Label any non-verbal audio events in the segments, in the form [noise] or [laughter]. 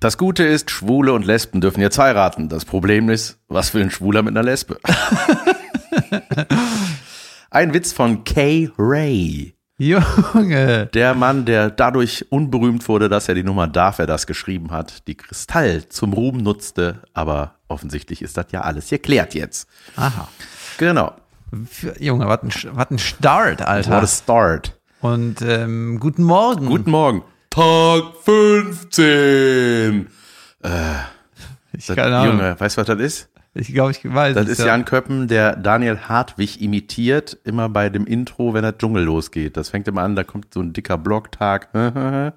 Das Gute ist, Schwule und Lesben dürfen jetzt heiraten. Das Problem ist, was will ein Schwuler mit einer Lesbe? [laughs] ein Witz von Kay Ray. Junge. Der Mann, der dadurch unberühmt wurde, dass er die Nummer Darf er das geschrieben hat, die Kristall zum Ruhm nutzte, aber offensichtlich ist das ja alles geklärt jetzt. Aha. Genau. Junge, was ein, was ein Start, Alter. What a start. Und ähm, guten Morgen. Guten Morgen. Tag 15. ich, Das, keine Ahnung. Junge, weißt du, was das ist? Ich glaube, ich weiß. Das es, ist Jan Köppen, der Daniel Hartwig imitiert, immer bei dem Intro, wenn der Dschungel losgeht. Das fängt immer an, da kommt so ein dicker Blocktag. [laughs]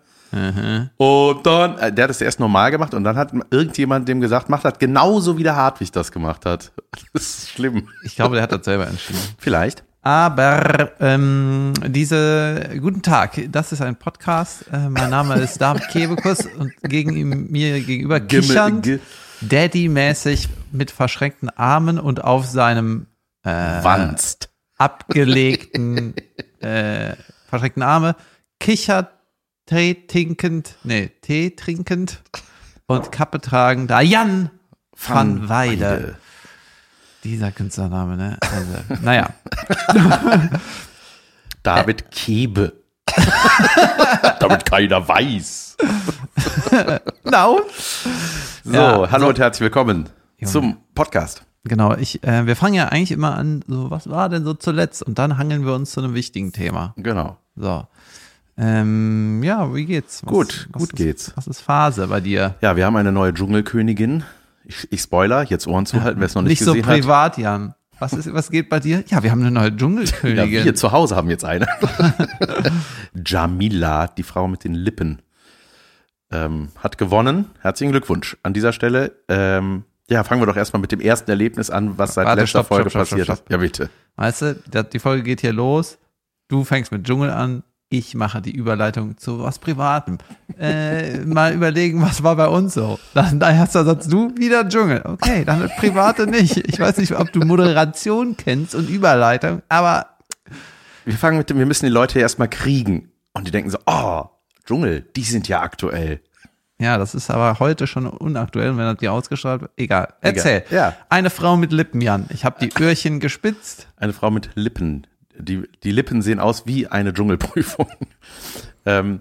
Und dann, äh, der hat das erst normal gemacht und dann hat irgendjemand dem gesagt, mach das genauso wie der Hartwig das gemacht hat. [laughs] Das ist schlimm. Ich glaube, der hat das selber entschieden. Vielleicht. Aber ähm, diese guten Tag, das ist ein Podcast. Äh, mein Name ist David Kebekus und gegen ihm, mir gegenüber kichernd, Daddy-mäßig mit verschränkten Armen und auf seinem äh, Wanst. abgelegten [laughs] äh, verschränkten Arme kichert, Tee trinkend, nee, Tee trinkend und Kappe tragend, da Jan van Weide. Dieser Künstlername, ne? Also, naja. [laughs] David Kebe. [laughs] Damit keiner weiß. [laughs] Und? So, Ja, hallo so. und herzlich willkommen Junge. zum Podcast. Genau, ich, äh, wir fangen ja eigentlich immer an, so, was war denn so zuletzt? Und dann hangeln wir uns zu einem wichtigen Thema. Genau. So. Ähm, ja, wie geht's? Was, Gut, was gut ist, geht's. Was ist Phase bei dir? Ja, wir haben eine neue Dschungelkönigin. Ich, ich spoiler, jetzt Ohren zuhalten, wer es noch nicht, Nicht so gesehen hat. privat, Jan. Was, ist, was geht bei dir? Ja, wir haben eine neue [laughs] Ja, Dschungelkönigin. wir zu Hause haben jetzt eine. [laughs] Jamila, die Frau mit den Lippen, ähm, hat gewonnen. Herzlichen Glückwunsch an dieser Stelle. Ähm, ja, fangen wir doch erstmal mit dem ersten Erlebnis an, was seit Warte, letzter stopp, Folge stopp, stopp, passiert ist. Ja, bitte. Weißt du, die Folge geht hier los. Du fängst mit Dschungel an. Ich mache die Überleitung zu was Privatem. Äh, mal überlegen, was war bei uns so. Dann dein erster Satz, du wieder Dschungel. Okay, dann Private nicht. Ich weiß nicht, ob du Moderation kennst und Überleitung, aber Wir fangen mit dem, wir müssen die Leute erstmal kriegen. Und die denken so, oh, Dschungel, die sind ja aktuell. ja, das ist aber heute schon unaktuell, wenn das hier ausgestrahlt wird. Egal. Erzähl. Ja. Eine Frau mit Lippen, Jan. Ich habe die Öhrchen gespitzt. Eine Frau mit Lippen. Die, die Lippen sehen aus wie eine Dschungelprüfung. [laughs] ähm,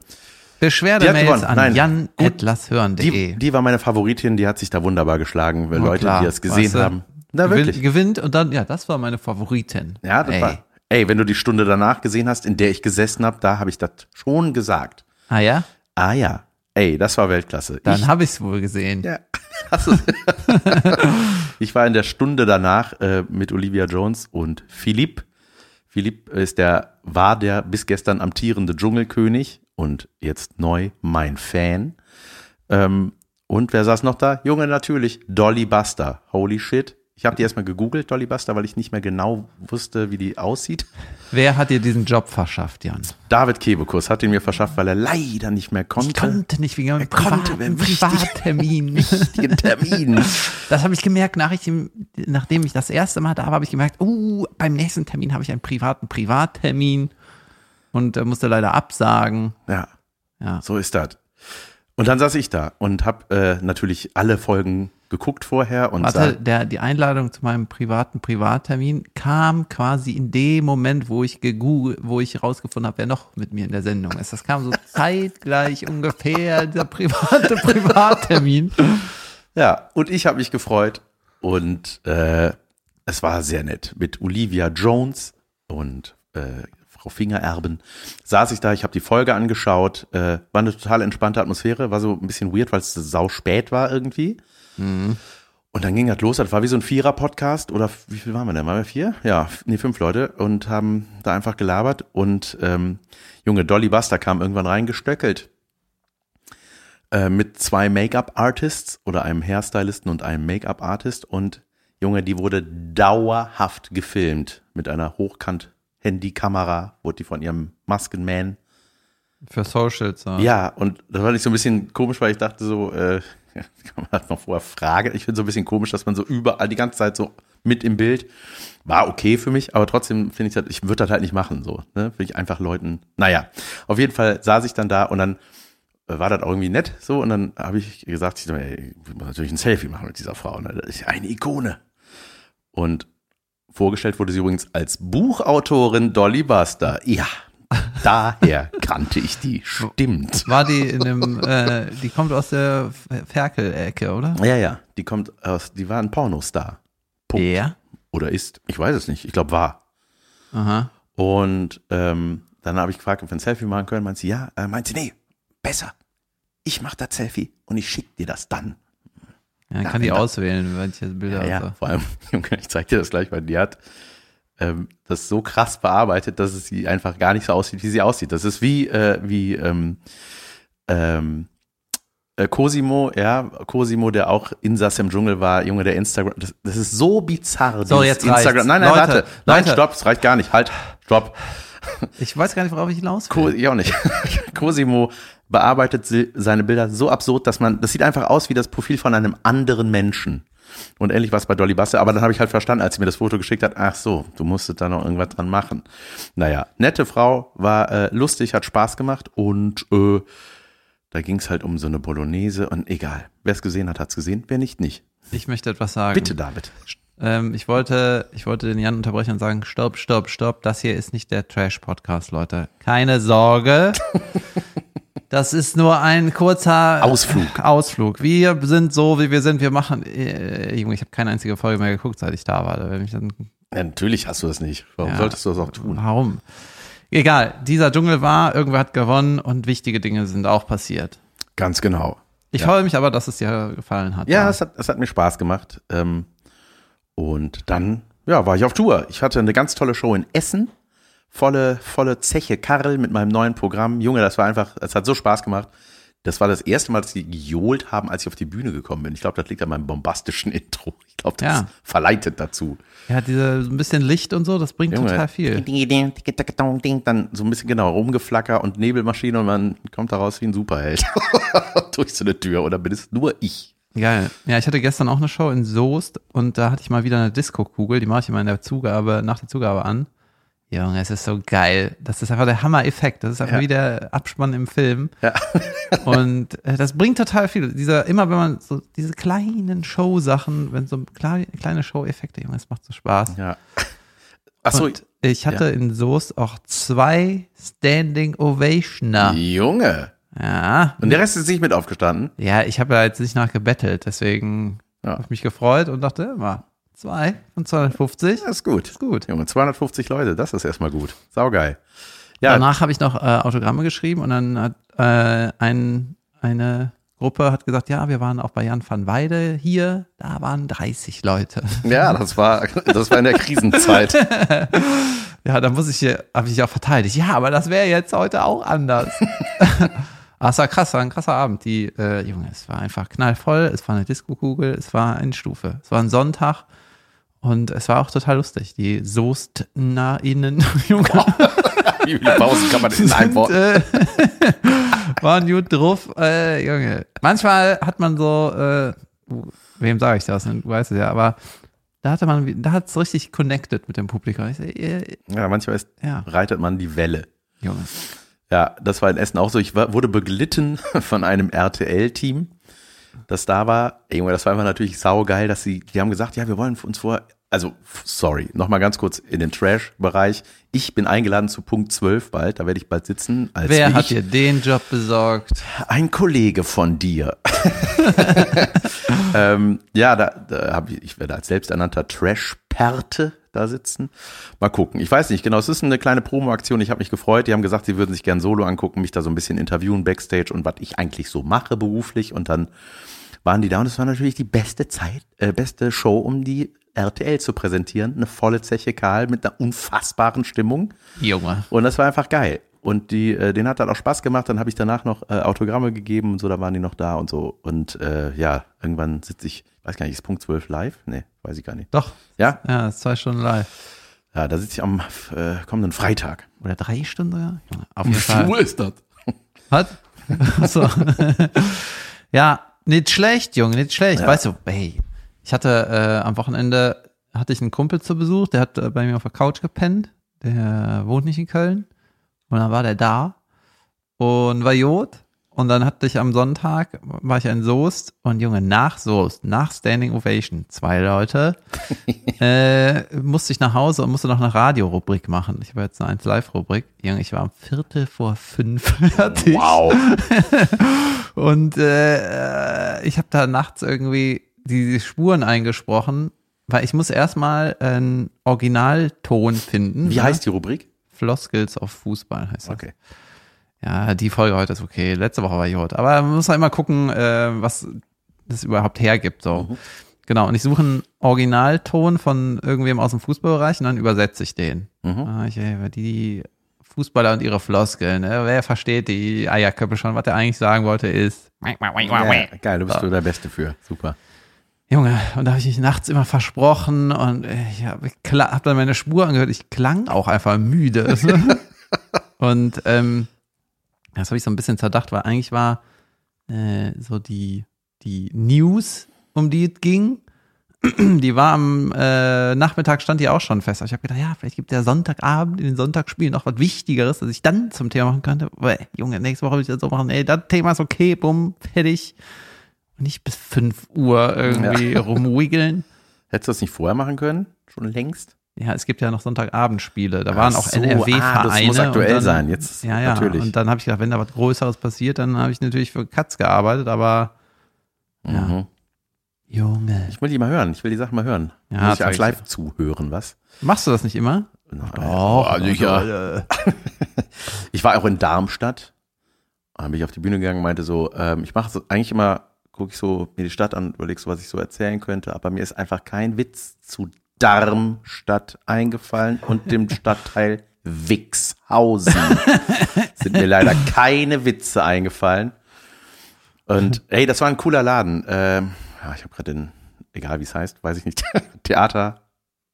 Beschwerdemails an Nein. jan.lasshören.de. die, die war meine Favoritin, die hat sich da wunderbar geschlagen, weil Na Leute, klar, die das gesehen weißt du, haben. Na, gewinnt, wirklich. gewinnt und dann, ja, das war meine Favoritin. Ja, das Ey. war. Ey, wenn du die Stunde danach gesehen hast, in der ich gesessen habe, da habe ich das schon gesagt. Ah ja? Ah ja. Ey, das war Weltklasse. Dann habe ich es wohl gesehen. ja. [laughs] [laughs] Ich war in der Stunde danach äh, mit Olivia Jones und Philipp. Philipp ist der, war der bis gestern amtierende Dschungelkönig und jetzt neu mein Fan. Ähm, und wer saß noch da? Junge, natürlich. Dolly Buster. Holy shit. Ich habe die erstmal gegoogelt, Dolly Buster, weil ich nicht mehr genau wusste, wie die aussieht. Wer hat dir diesen Job verschafft, Jan? David Kebekus hat ihn mir verschafft, weil er leider nicht mehr konnte. Ich konnte nicht wegen einem konnte, privaten wenn wichtig- Privattermin. [laughs] Wichtigen Termin. Das habe ich gemerkt, nach ich, nachdem ich das erste Mal da war, habe ich gemerkt, uh, beim nächsten Termin habe ich einen privaten Privattermin und äh, musste leider absagen. Ja, Ja. so ist das. Und dann saß ich da und habe äh, natürlich alle Folgen geguckt vorher und Warte, sah, der, die Einladung zu meinem privaten Privattermin kam quasi in dem Moment, wo ich gegoogelt, wo ich rausgefunden habe, wer noch mit mir in der Sendung ist. Das kam so [laughs] zeitgleich ungefähr, dieser private Privattermin. ja, und ich habe mich gefreut und äh, es war sehr nett. Mit Olivia Jones und äh, Frau Fingererben saß ich da, ich habe die Folge angeschaut, äh, war eine total entspannte Atmosphäre, war so ein bisschen weird, weil es sau spät war irgendwie. Und dann ging das los, das war wie so ein Vierer-Podcast oder wie viel waren wir denn? Waren wir vier? Ja, nee, fünf Leute und haben da einfach gelabert und ähm, Junge, Dolly Buster kam irgendwann reingestöckelt äh, mit zwei Make-up-Artists oder einem Hairstylisten und einem Make-up-Artist und Junge, die wurde dauerhaft gefilmt mit einer Hochkant-Handykamera, wurde die von ihrem Maskenman Für Socials. Ja. ja, und das fand ich so ein bisschen komisch, weil ich dachte so, äh, [laughs] ja, kann man das noch vorher fragen. Ich finde so ein bisschen komisch, dass man so überall die ganze Zeit so mit im Bild. War okay für mich, aber trotzdem finde ich das, ich würde das halt nicht machen, so, ne? Will ich einfach Leuten, naja. Auf jeden Fall saß ich dann da und dann äh, war das auch irgendwie nett so und dann habe ich gesagt, ich, ey, ich muss natürlich ein Selfie machen mit dieser Frau. Ne? Das ist eine Ikone. Und vorgestellt wurde sie übrigens als Buchautorin Dolly Buster. Ja, daher kannte ich die. Stimmt. War die in dem, äh, die kommt aus der Ferkel-Ecke, oder? Ja, ja, die kommt aus, die war ein Pornostar. Punkt. Ja. Oder ist, ich weiß es nicht, ich glaube war. Aha. Und ähm, dann habe ich gefragt, ob wir ein Selfie machen können. Meint sie, ja. Äh, meint sie, nee, besser. Ich mache das Selfie und ich schicke dir das dann. Ja, dann Ja, kann die wenn da- auswählen, welche Bilder. Ja, ja, vor allem, [laughs] Junge, ich zeig dir das gleich, weil die hat ähm, das so krass bearbeitet, dass es sie einfach gar nicht so aussieht, wie sie aussieht. Das ist wie, äh, wie ähm, ähm, äh, Cosimo, ja, Cosimo, der auch Insass im Dschungel war, Junge, der Instagram, das, das ist so bizarr. So, jetzt reicht's. Instagram. Nein, nein, Leute, warte. Nein, Leute. stopp, es reicht gar nicht. Halt, stopp. Ich weiß gar nicht, worauf ich hinaus will. Co ich auch nicht. [laughs] Cosimo bearbeitet seine Bilder so absurd, dass man, das sieht einfach aus wie das Profil von einem anderen Menschen. Und ähnlich war es bei Dolly Basse, aber dann habe ich halt verstanden, als sie mir das Foto geschickt hat, ach so, du musstest da noch irgendwas dran machen. Naja, nette Frau, war äh, lustig, hat Spaß gemacht und äh, da ging es halt um so eine Bolognese und egal, wer es gesehen hat, hat es gesehen, wer nicht, nicht. Ich möchte etwas sagen. Bitte, David. Ähm, ich wollte, ich wollte den Jan unterbrechen und sagen, stopp, stopp, stopp. Das hier ist nicht der Trash-Podcast, Leute. Keine Sorge. [laughs] Das ist nur ein kurzer Ausflug. Ausflug. Wir sind so, wie wir sind. Wir machen, äh, Junge, ich habe keine einzige Folge mehr geguckt, seit ich da war. Da ich dann, Ja, natürlich hast du das nicht. Warum Ja. solltest du das auch tun? warum? Egal, dieser Dschungel war, irgendwer hat gewonnen und wichtige Dinge sind auch passiert. Ganz genau. Ich Ja. freue mich aber, dass es dir gefallen hat. Ja, es hat, es hat mir Spaß gemacht. Ähm, und dann, ja, war ich auf Tour. Ich hatte eine ganz tolle Show in Essen. Volle, volle Zeche Karl mit meinem neuen Programm. Junge, das war einfach, es hat so Spaß gemacht. Das war das erste Mal, dass sie gejohlt haben, als ich auf die Bühne gekommen bin. Ich glaube, das liegt an meinem bombastischen [laughs] Intro. Ich glaube, das Ja. verleitet dazu. ja, diese so ein bisschen Licht und so, das bringt Junge. total viel. Dann so ein bisschen genau rumgeflacker und Nebelmaschine und man kommt da raus wie ein Superheld. [laughs] Durch so eine Tür oder bin es nur ich? Geil. Ja, ich hatte gestern auch eine Show in Soest und da hatte ich mal wieder eine Disco-Kugel, die mache ich immer in der Zugabe, nach der Zugabe an. Junge, es ist so geil. Das ist einfach der Hammer-Effekt. Das ist einfach Ja. wie der Abspann im Film. Ja. [laughs] Und äh, das bringt total viel. Dieser, immer wenn man so diese kleinen Show-Sachen, wenn so kleine, kleine Show-Effekte, Junge, es macht so Spaß. Ja. Achso, Und ich hatte in Soest auch zwei Standing Ovationer. Junge. Ja. Und der Rest ist nicht mit aufgestanden. Ja, ich habe ja jetzt nicht nachgebettelt, deswegen Ja. habe ich mich gefreut und dachte immer, zwei von 250, Das ist gut. ist gut. Junge, 250 Leute, das ist erstmal gut. Saugeil. Ja, Danach habe ich noch äh, Autogramme geschrieben und dann hat äh, ein, eine Gruppe hat gesagt, ja, wir waren auch bei Jan van Weide hier, da waren 30 Leute. ja, das war, das war in der Krisenzeit. [laughs] Ja, da muss ich hier, habe ich auch verteidigt. Ja, aber das wäre jetzt heute auch anders. Aber [laughs] es war krass, war ein krasser Abend. Die, äh, Junge, es war einfach knallvoll, es war eine Diskokugel, es war eine Stufe. Es war ein Sonntag und es war auch total lustig. Die SoestnerInnen, [laughs] Junge, [laughs] Wie viele Pausen kann man in einem Wort? äh, [laughs] waren gut drauf. Äh, Junge, manchmal hat man so, äh, wem sage ich das? Du weißt es ja, aber da hatte man, da hat es richtig connected mit dem Publikum. Ich, äh, Ja, manchmal ist, ja, reitet man die Welle. Junge. Ja, das war in Essen auch so. Ich war, wurde beglitten von einem RTL-Team, das da war. Junge, das war einfach natürlich saugeil, dass sie, die haben gesagt, ja, wir wollen uns vor, also, sorry, nochmal ganz kurz in den Trash-Bereich. Ich bin eingeladen zu Punkt 12 bald, da werde ich bald sitzen. Als Wer wie hat ich, dir den Job besorgt? Ein Kollege von dir. [laughs] ähm, ja, da, da habe ich, ich werde als selbsternannter Trash-Perte da sitzen. Mal gucken. Ich weiß nicht genau. Es ist eine kleine Promo-Aktion. Ich habe mich gefreut. Die haben gesagt, sie würden sich gern Solo angucken, mich da so ein bisschen interviewen backstage und was ich eigentlich so mache beruflich. Und dann waren die da und es war natürlich die beste Zeit, äh, beste Show, um die RTL zu präsentieren. Eine volle Zeche Karl mit einer unfassbaren Stimmung. Junge. Und das war einfach geil. Und die, äh, denen hat dann auch Spaß gemacht. Dann habe ich danach noch äh, Autogramme gegeben und so, da waren die noch da und so. Und äh, ja, irgendwann sitze ich, weiß gar nicht, ist Punkt 12 live? Nee, weiß ich gar nicht. Doch. Ja? Ja, ist zwei Stunden live. Ja, da sitze ich am äh, kommenden Freitag. Oder drei Stunden? Junge, Auf jeden Fall. ist das? Was? [laughs] so. [laughs] ja, nicht schlecht, Junge, nicht schlecht. Ja. Weißt du, hey, ich hatte äh, am Wochenende hatte ich einen Kumpel zu Besuch, der hat äh, bei mir auf der Couch gepennt. Der wohnt nicht in Köln. Und dann war der da und war Jod. Und dann hatte ich am Sonntag, war ich in Soest und Junge, nach Soest, nach Standing Ovation, zwei Leute, [laughs] äh, musste ich nach Hause und musste noch eine Radiorubrik machen. Ich habe jetzt eine 1 Live-Rubrik. Junge, ich war um Viertel vor fünf [laughs] fertig. Wow. [laughs] Und äh, ich habe da nachts irgendwie die Spuren eingesprochen, weil ich muss erstmal einen Originalton finden. Wie ne? heißt die Rubrik? Floskels auf Fußball heißt das. Okay. Ja, die Folge heute ist okay. Letzte Woche war ich heute. Aber man muss halt immer gucken, äh, was das überhaupt hergibt. So. Mhm. Genau. Und ich suche einen Originalton von irgendwem aus dem Fußballbereich und dann übersetze ich den. Mhm. Ah, ich, die Fußballer und ihre Floskeln. Ne? Wer versteht die Eierköpfe schon? Was er eigentlich sagen wollte ist. Ja, geil, du bist so der Beste für. Super. Junge, und da habe ich mich nachts immer versprochen und ich habe hab dann meine Spur angehört. Ich klang auch einfach müde. [laughs] und ähm, das habe ich so ein bisschen zerdacht, weil eigentlich war äh, so die, die News, um die es ging, [clears throat] die war am äh, Nachmittag, stand die auch schon fest. Aber Ich habe gedacht, ja, vielleicht gibt der Sonntagabend in den Sonntagsspielen noch was Wichtigeres, dass ich dann zum Thema machen könnte. Aber, ey, Junge, nächste Woche will ich das so machen. Ey, das Thema ist okay, bumm, fertig. Nicht bis 5 Uhr irgendwie rumwiggeln. [laughs] Hättest du das nicht vorher machen können? Schon längst? Ja, es gibt ja noch Sonntagabendspiele. Da waren Ach auch so, NRW-Vereine. ah, das muss aktuell dann, sein, jetzt ja, ja. natürlich. Und dann habe ich gedacht, wenn da was Größeres passiert, dann habe ich natürlich für Katz gearbeitet, aber ja. Mhm. Junge. Ich will die mal hören. Ich will die Sachen mal hören. Ja, Muss ich als live zuhören, was? Machst du das nicht immer? Doch, sicher. [laughs] Ich war auch in Darmstadt. Dann bin ich auf die Bühne gegangen und meinte so, ähm, ich mache eigentlich immer, gucke ich so mir die Stadt an, überlege so, was ich so erzählen könnte, aber mir ist einfach kein Witz zu Darmstadt eingefallen und dem Stadtteil [laughs] Wixhausen. Sind mir leider keine Witze eingefallen. Und hey, das war ein cooler Laden. Ähm, ja, ich habe gerade den, egal wie es heißt, weiß ich nicht, [laughs] Theater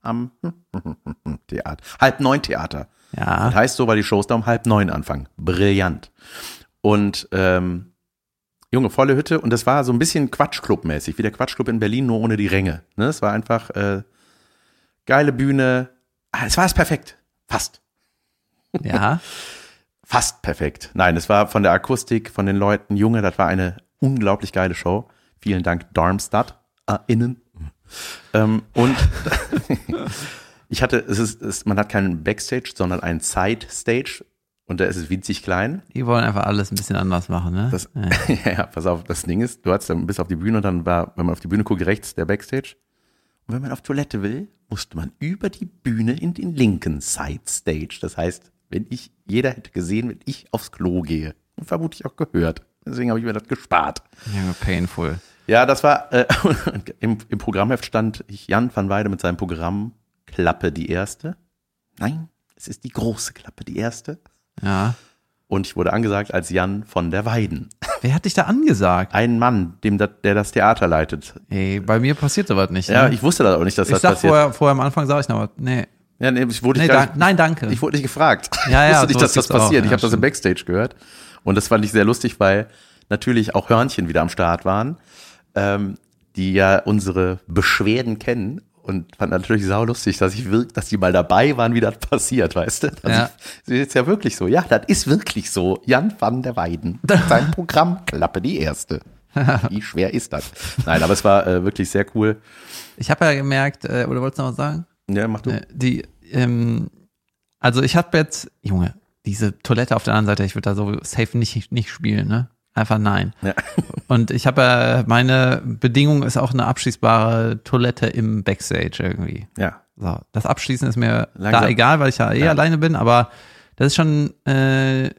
am [laughs] Theater. Halb neun Theater. Ja. Das heißt so, weil die Shows da um halb neun anfangen. Brillant. Und ähm, Junge, volle Hütte und das war so ein bisschen Quatschclub-mäßig, wie der Quatschclub in Berlin, nur ohne die Ränge. Ne? Es war einfach äh, geile Bühne. Ah, es war es perfekt. Fast. Ja. [laughs] Fast perfekt. Nein, es war von der Akustik, von den Leuten, Junge, das war eine unglaublich geile Show. Vielen Dank, Darmstadt, äh, innen. Ähm, und [laughs] [laughs] ich hatte, es ist, es, man hat keinen Backstage, sondern einen Side-Stage. Und da ist es winzig klein. Die wollen einfach alles ein bisschen anders machen, ne? Das, ja. [laughs] ja, pass auf, das Ding ist, du hast dann bis auf die Bühne und dann war, wenn man auf die Bühne guckt, rechts der Backstage. Und wenn man auf Toilette will, musste man über die Bühne in den linken Side Stage. Das heißt, wenn ich, jeder hätte gesehen, wenn ich aufs Klo gehe. Und vermutlich auch gehört. Deswegen habe ich mir das gespart. ja, painful. Ja, das war, äh, [laughs] im, im Programmheft stand Jan van Weide mit seinem Programm Klappe die erste. Nein, es ist die große Klappe die erste. Ja. Und ich wurde angesagt als Jan von der Weiden. Wer hat dich da angesagt? Ein Mann, dem dat, der das Theater leitet. Ey, bei mir passiert sowas nicht. Ja, ne? ich wusste das auch nicht, dass ich das sag passiert. vorher, vorher am Anfang sag ich noch was. Nee. ja, nee, ich wurde Nee, dank, nicht, nein, danke. ich wurde nicht gefragt. Ja, [laughs] ja, ich wusste nicht, dass das passiert. ich Ja, habe das im. Backstage gehört. Und das fand ich sehr lustig, weil natürlich auch Hörnchen wieder am Start waren, ähm, die ja unsere Beschwerden kennen. Und fand natürlich sau lustig, dass ich wirklich, dass die mal dabei waren, wie das [laughs] passiert, weißt du? Das Ja. ist, das ist ja wirklich so. Ja, das ist wirklich so. Jan van der Weiden. [laughs] Sein Programm Klappe die erste. [laughs] Wie schwer ist das? Nein, aber es war äh, wirklich sehr cool. Ich habe ja gemerkt, äh, oder wolltest du noch was sagen? Ja, mach du. Äh, die, ähm, also ich habe jetzt, Junge, diese Toilette auf der anderen Seite, ich würde da so safe nicht, nicht spielen, ne? Einfach nein. Ja. [laughs] Und ich habe ja, meine Bedingung ist auch eine abschließbare Toilette im Backstage irgendwie. ja. So, das Abschließen ist mir Langsam. da egal, weil ich ja eh Ja. alleine bin, aber das ist schon, äh,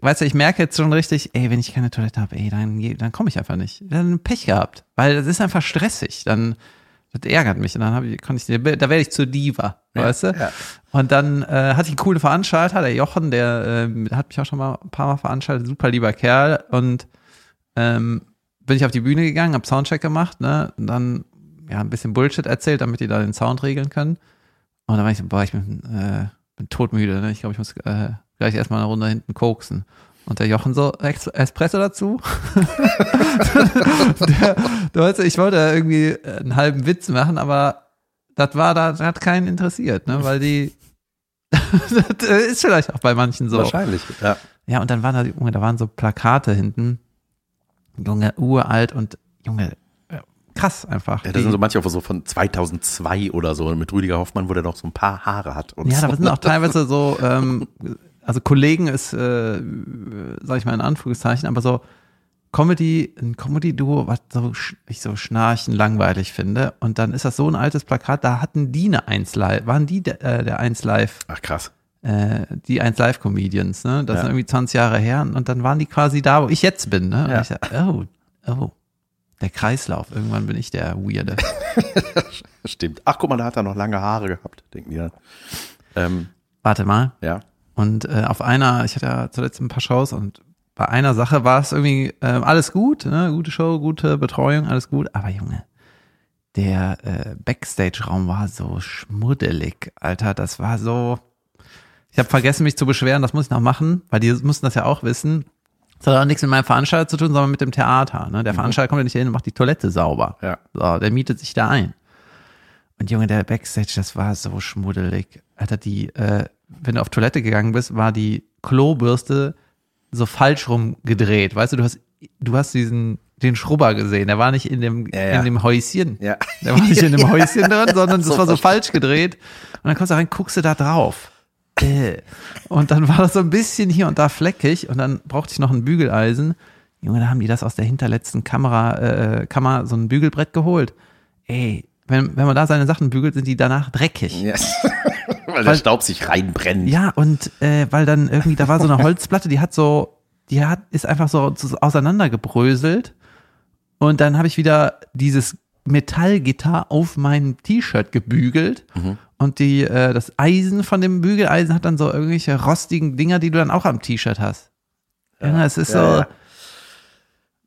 weißt du, ich merke jetzt schon richtig, ey, wenn ich keine Toilette habe, ey, dann, dann komme ich einfach nicht. Dann Pech gehabt, weil das ist einfach stressig. Dann das ärgert mich und dann habe ich, konnte ich, da werde ich zur Diva, weißt du? ja. Und dann äh, hatte ich einen coolen Veranstalter, der Jochen, der äh, hat mich auch schon mal ein paar Mal veranstaltet, super lieber Kerl und ähm, bin ich auf die Bühne gegangen, hab Soundcheck gemacht, ne, und dann ja ein bisschen Bullshit erzählt, damit die da den Sound regeln können. Und dann war ich so, boah, ich bin, äh, bin todmüde, ne? Ich glaube, ich muss äh, gleich erstmal eine Runde hinten koksen. Und der Jochen so, Ex Espresso dazu? [laughs] der, du weißt, ich wollte irgendwie einen halben Witz machen, aber das war da, hat keinen interessiert, ne? Weil die das ist vielleicht auch bei manchen so. Wahrscheinlich, ja. Ja, und dann waren da, Junge, da waren so Plakate hinten. Junge, uralt und Junge, krass einfach. Ja, das sind so manche auch so von 2002 oder so mit Rüdiger Hoffmann, wo der noch so ein paar Haare hat. Und Ja, so. da sind auch teilweise so, ähm, also Kollegen ist, äh, sag ich mal in Anführungszeichen, aber so Comedy, ein Comedy-Duo, was so, ich so schnarchen langweilig finde. Und dann ist das so ein altes Plakat, da hatten die eine 1 Live, waren die der, äh, der 1 Live, Ach krass. äh, die 1 Live Comedians, ne? Das Ja. ist irgendwie 20 Jahre her. Und dann waren die quasi da, wo ich jetzt bin, ne? Und Ja. ich sag, oh, oh, der Kreislauf. Irgendwann bin ich der Weirde. [laughs] Stimmt. Ach, guck mal, da hat er noch lange Haare gehabt, denken die dann. Ähm, Warte mal. ja. Und äh, auf einer, ich hatte ja zuletzt ein paar Shows und bei einer Sache war es irgendwie äh, alles gut, ne? gute Show, gute Betreuung, alles gut. Aber Junge, der äh, Backstage-Raum war so schmuddelig, Alter. Das war so. Ich habe vergessen, mich zu beschweren. Das muss ich noch machen, weil die mussten das ja auch wissen. Das hat auch nichts mit meinem Veranstalter zu tun, sondern mit dem Theater. Ne? Der Veranstalter kommt ja nicht hin und macht die Toilette sauber. Ja. So, der mietet sich da ein. Und Junge, der Backstage, das war so schmuddelig. Alter, die, äh, wenn du auf Toilette gegangen bist, war die Klobürste so falsch rum gedreht. Weißt du, du hast, du hast diesen, den Schrubber gesehen. Der war nicht in dem, Ja, ja. in dem Häuschen. Ja. Der war nicht in dem [laughs] Häuschen drin, sondern das So war so falsch gedreht. Und dann kommst du rein, guckst du da drauf. Äh. Und dann war das so ein bisschen hier und da fleckig und dann brauchte ich noch ein Bügeleisen. Junge, da haben die das aus der hinterletzten Kamera, äh, Kammer, so ein Bügelbrett geholt. Ey, wenn, wenn man da seine Sachen bügelt, sind die danach dreckig. Yes. [laughs] Weil der Staub sich reinbrennt. Ja, und äh, weil dann irgendwie, da war so eine Holzplatte, die hat so, die hat, ist einfach so, so auseinandergebröselt. Und dann habe ich wieder dieses Metallgitter auf mein T-Shirt gebügelt. Und die, äh, das Eisen von dem Bügeleisen hat dann so irgendwelche rostigen Dinger, die du dann auch am T-Shirt hast. Ja, es ist ja, so. ja.